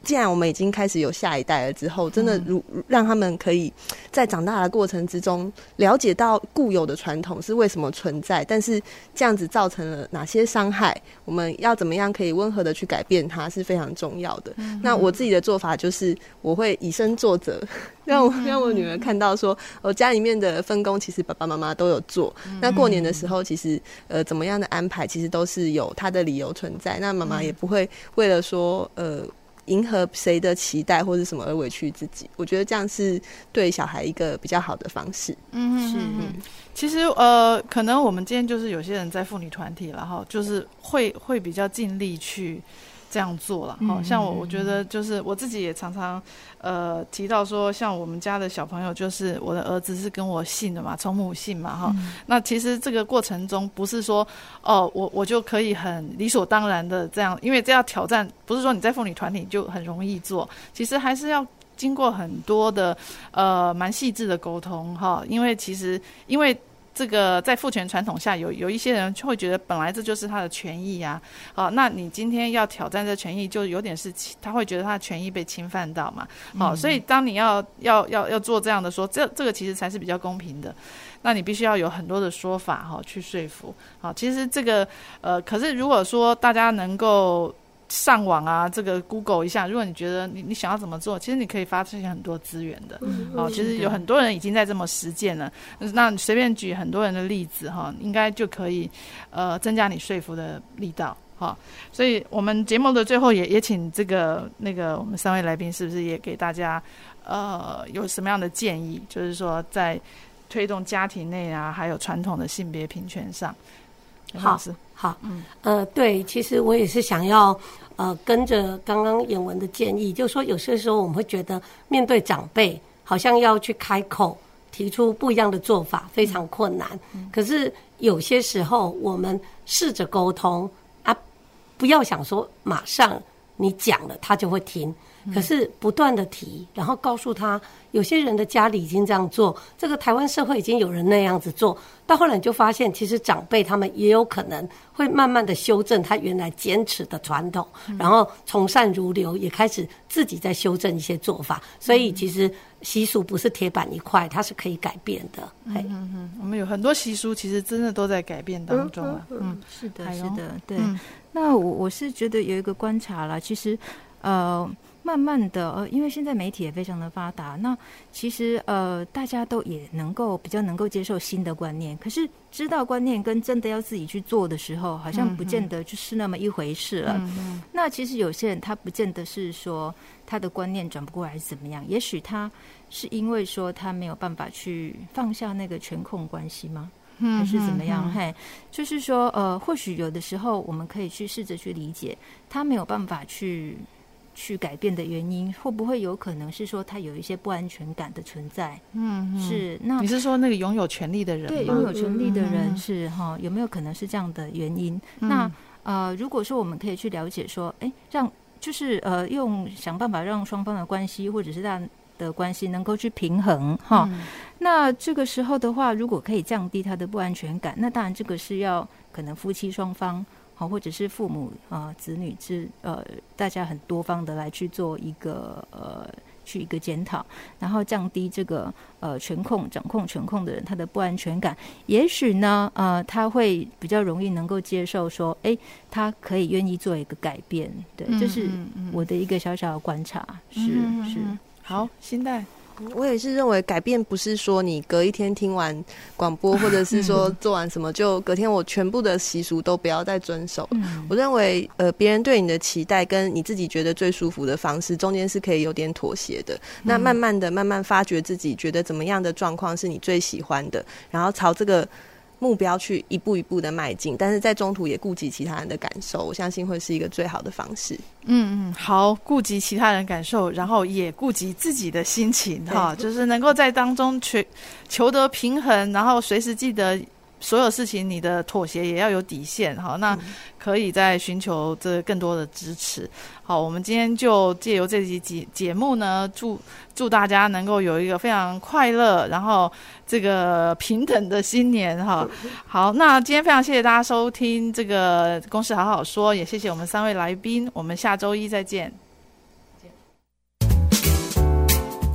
C: 既然我们已经开始有下一代了之后，真的如让他们可以在长大的过程之中了解到固有的传统是为什么存在，但是这样子造成了哪些伤害，我们要怎么样可以温和的去改变它是非常重要的。嗯、那我自己的做法就是，我会以身作则，让我让我女儿看到说，我家里面的分工其实爸爸妈妈都有做。那过年的时候，其实呃怎么样的安排，其实都是有它的理由存在。那妈妈也不会为了说呃。迎合谁的期待或者什么而委屈自己，我觉得这样是对小孩一个比较好的方式。
D: 嗯，是。其实呃，可能我们今天就是有些人在妇女团体，然后就是会会比较尽力去。这样做了，好像我我觉得就是我自己也常常呃提到说，像我们家的小朋友，就是我的儿子是跟我姓的嘛，从母姓嘛，哈。嗯、那其实这个过程中不是说哦，我我就可以很理所当然的这样，因为这要挑战，不是说你在妇女团体就很容易做，其实还是要经过很多的呃蛮细致的沟通哈，因为其实因为。这个在父权传统下，有有一些人就会觉得本来这就是他的权益呀，好，那你今天要挑战这权益，就有点是他会觉得他的权益被侵犯到嘛，好，所以当你要要要要做这样的说，这这个其实才是比较公平的，那你必须要有很多的说法哈去说服，好，其实这个呃，可是如果说大家能够。上网啊，这个 Google 一下，如果你觉得你你想要怎么做，其实你可以发现很多资源的。嗯、哦，其实有很多人已经在这么实践了。那你随便举很多人的例子哈，应该就可以呃增加你说服的力道。好、哦，所以我们节目的最后也也请这个那个我们三位来宾是不是也给大家呃有什么样的建议？就是说在推动家庭内啊，还有传统的性别平权上。
G: 好，好，嗯，呃，对，其实我也是想要，呃，跟着刚刚演文的建议，就是说有些时候我们会觉得面对长辈，好像要去开口提出不一样的做法非常困难。嗯，可是有些时候我们试着沟通啊，不要想说马上你讲了他就会听。可是不断的提，然后告诉他，有些人的家里已经这样做，这个台湾社会已经有人那样子做，到后来你就发现，其实长辈他们也有可能会慢慢的修正他原来坚持的传统，然后从善如流，也开始自己在修正一些做法。所以其实习俗不是铁板一块，它是可以改变的。嗯
D: 嗯嗯，我们有很多习俗，其实真的都在改变当中啊。嗯，
H: 是的，是的，对。那我我是觉得有一个观察啦，其实呃。慢慢的，呃，因为现在媒体也非常的发达，那其实呃，大家都也能够比较能够接受新的观念，可是知道观念跟真的要自己去做的时候，好像不见得就是那么一回事了。那其实有些人他不见得是说他的观念转不过来是怎么样，也许他是因为说他没有办法去放下那个权控关系吗？嗯，还是怎么样？嘿，就是说呃，或许有的时候我们可以去试着去理解他没有办法去。去改变的原因，会不会有可能是说他有一些不安全感的存在？嗯，是。那
D: 你是说那个拥有权利的人？
H: 对，拥有权利的人是哈、嗯，有没有可能是这样的原因？嗯、那呃，如果说我们可以去了解说，哎，让就是呃，用想办法让双方的关系或者是大的关系能够去平衡哈、嗯。那这个时候的话，如果可以降低他的不安全感，那当然这个是要可能夫妻双方。或者是父母啊、呃、子女之呃，大家很多方的来去做一个呃，去一个检讨，然后降低这个呃权控掌控权控的人他的不安全感，也许呢呃他会比较容易能够接受说，哎，他可以愿意做一个改变，对，这、就是我的一个小小的观察，嗯、是、嗯、是，
D: 好，新代。
C: 我也是认为改变不是说你隔一天听完广播，或者是说做完什么就隔天我全部的习俗都不要再遵守。我认为呃别人对你的期待跟你自己觉得最舒服的方式中间是可以有点妥协的。那慢慢的慢慢发掘自己觉得怎么样的状况是你最喜欢的，然后朝这个。目标去一步一步的迈进，但是在中途也顾及其他人的感受，我相信会是一个最好的方式。
D: 嗯嗯，好，顾及其他人感受，然后也顾及自己的心情，哈，就是能够在当中求求得平衡，然后随时记得。所有事情，你的妥协也要有底线，好，那可以再寻求这更多的支持。好，我们今天就借由这集节节目呢，祝祝大家能够有一个非常快乐，然后这个平等的新年，哈。好，那今天非常谢谢大家收听这个公事好好说，也谢谢我们三位来宾，我们下周一再见。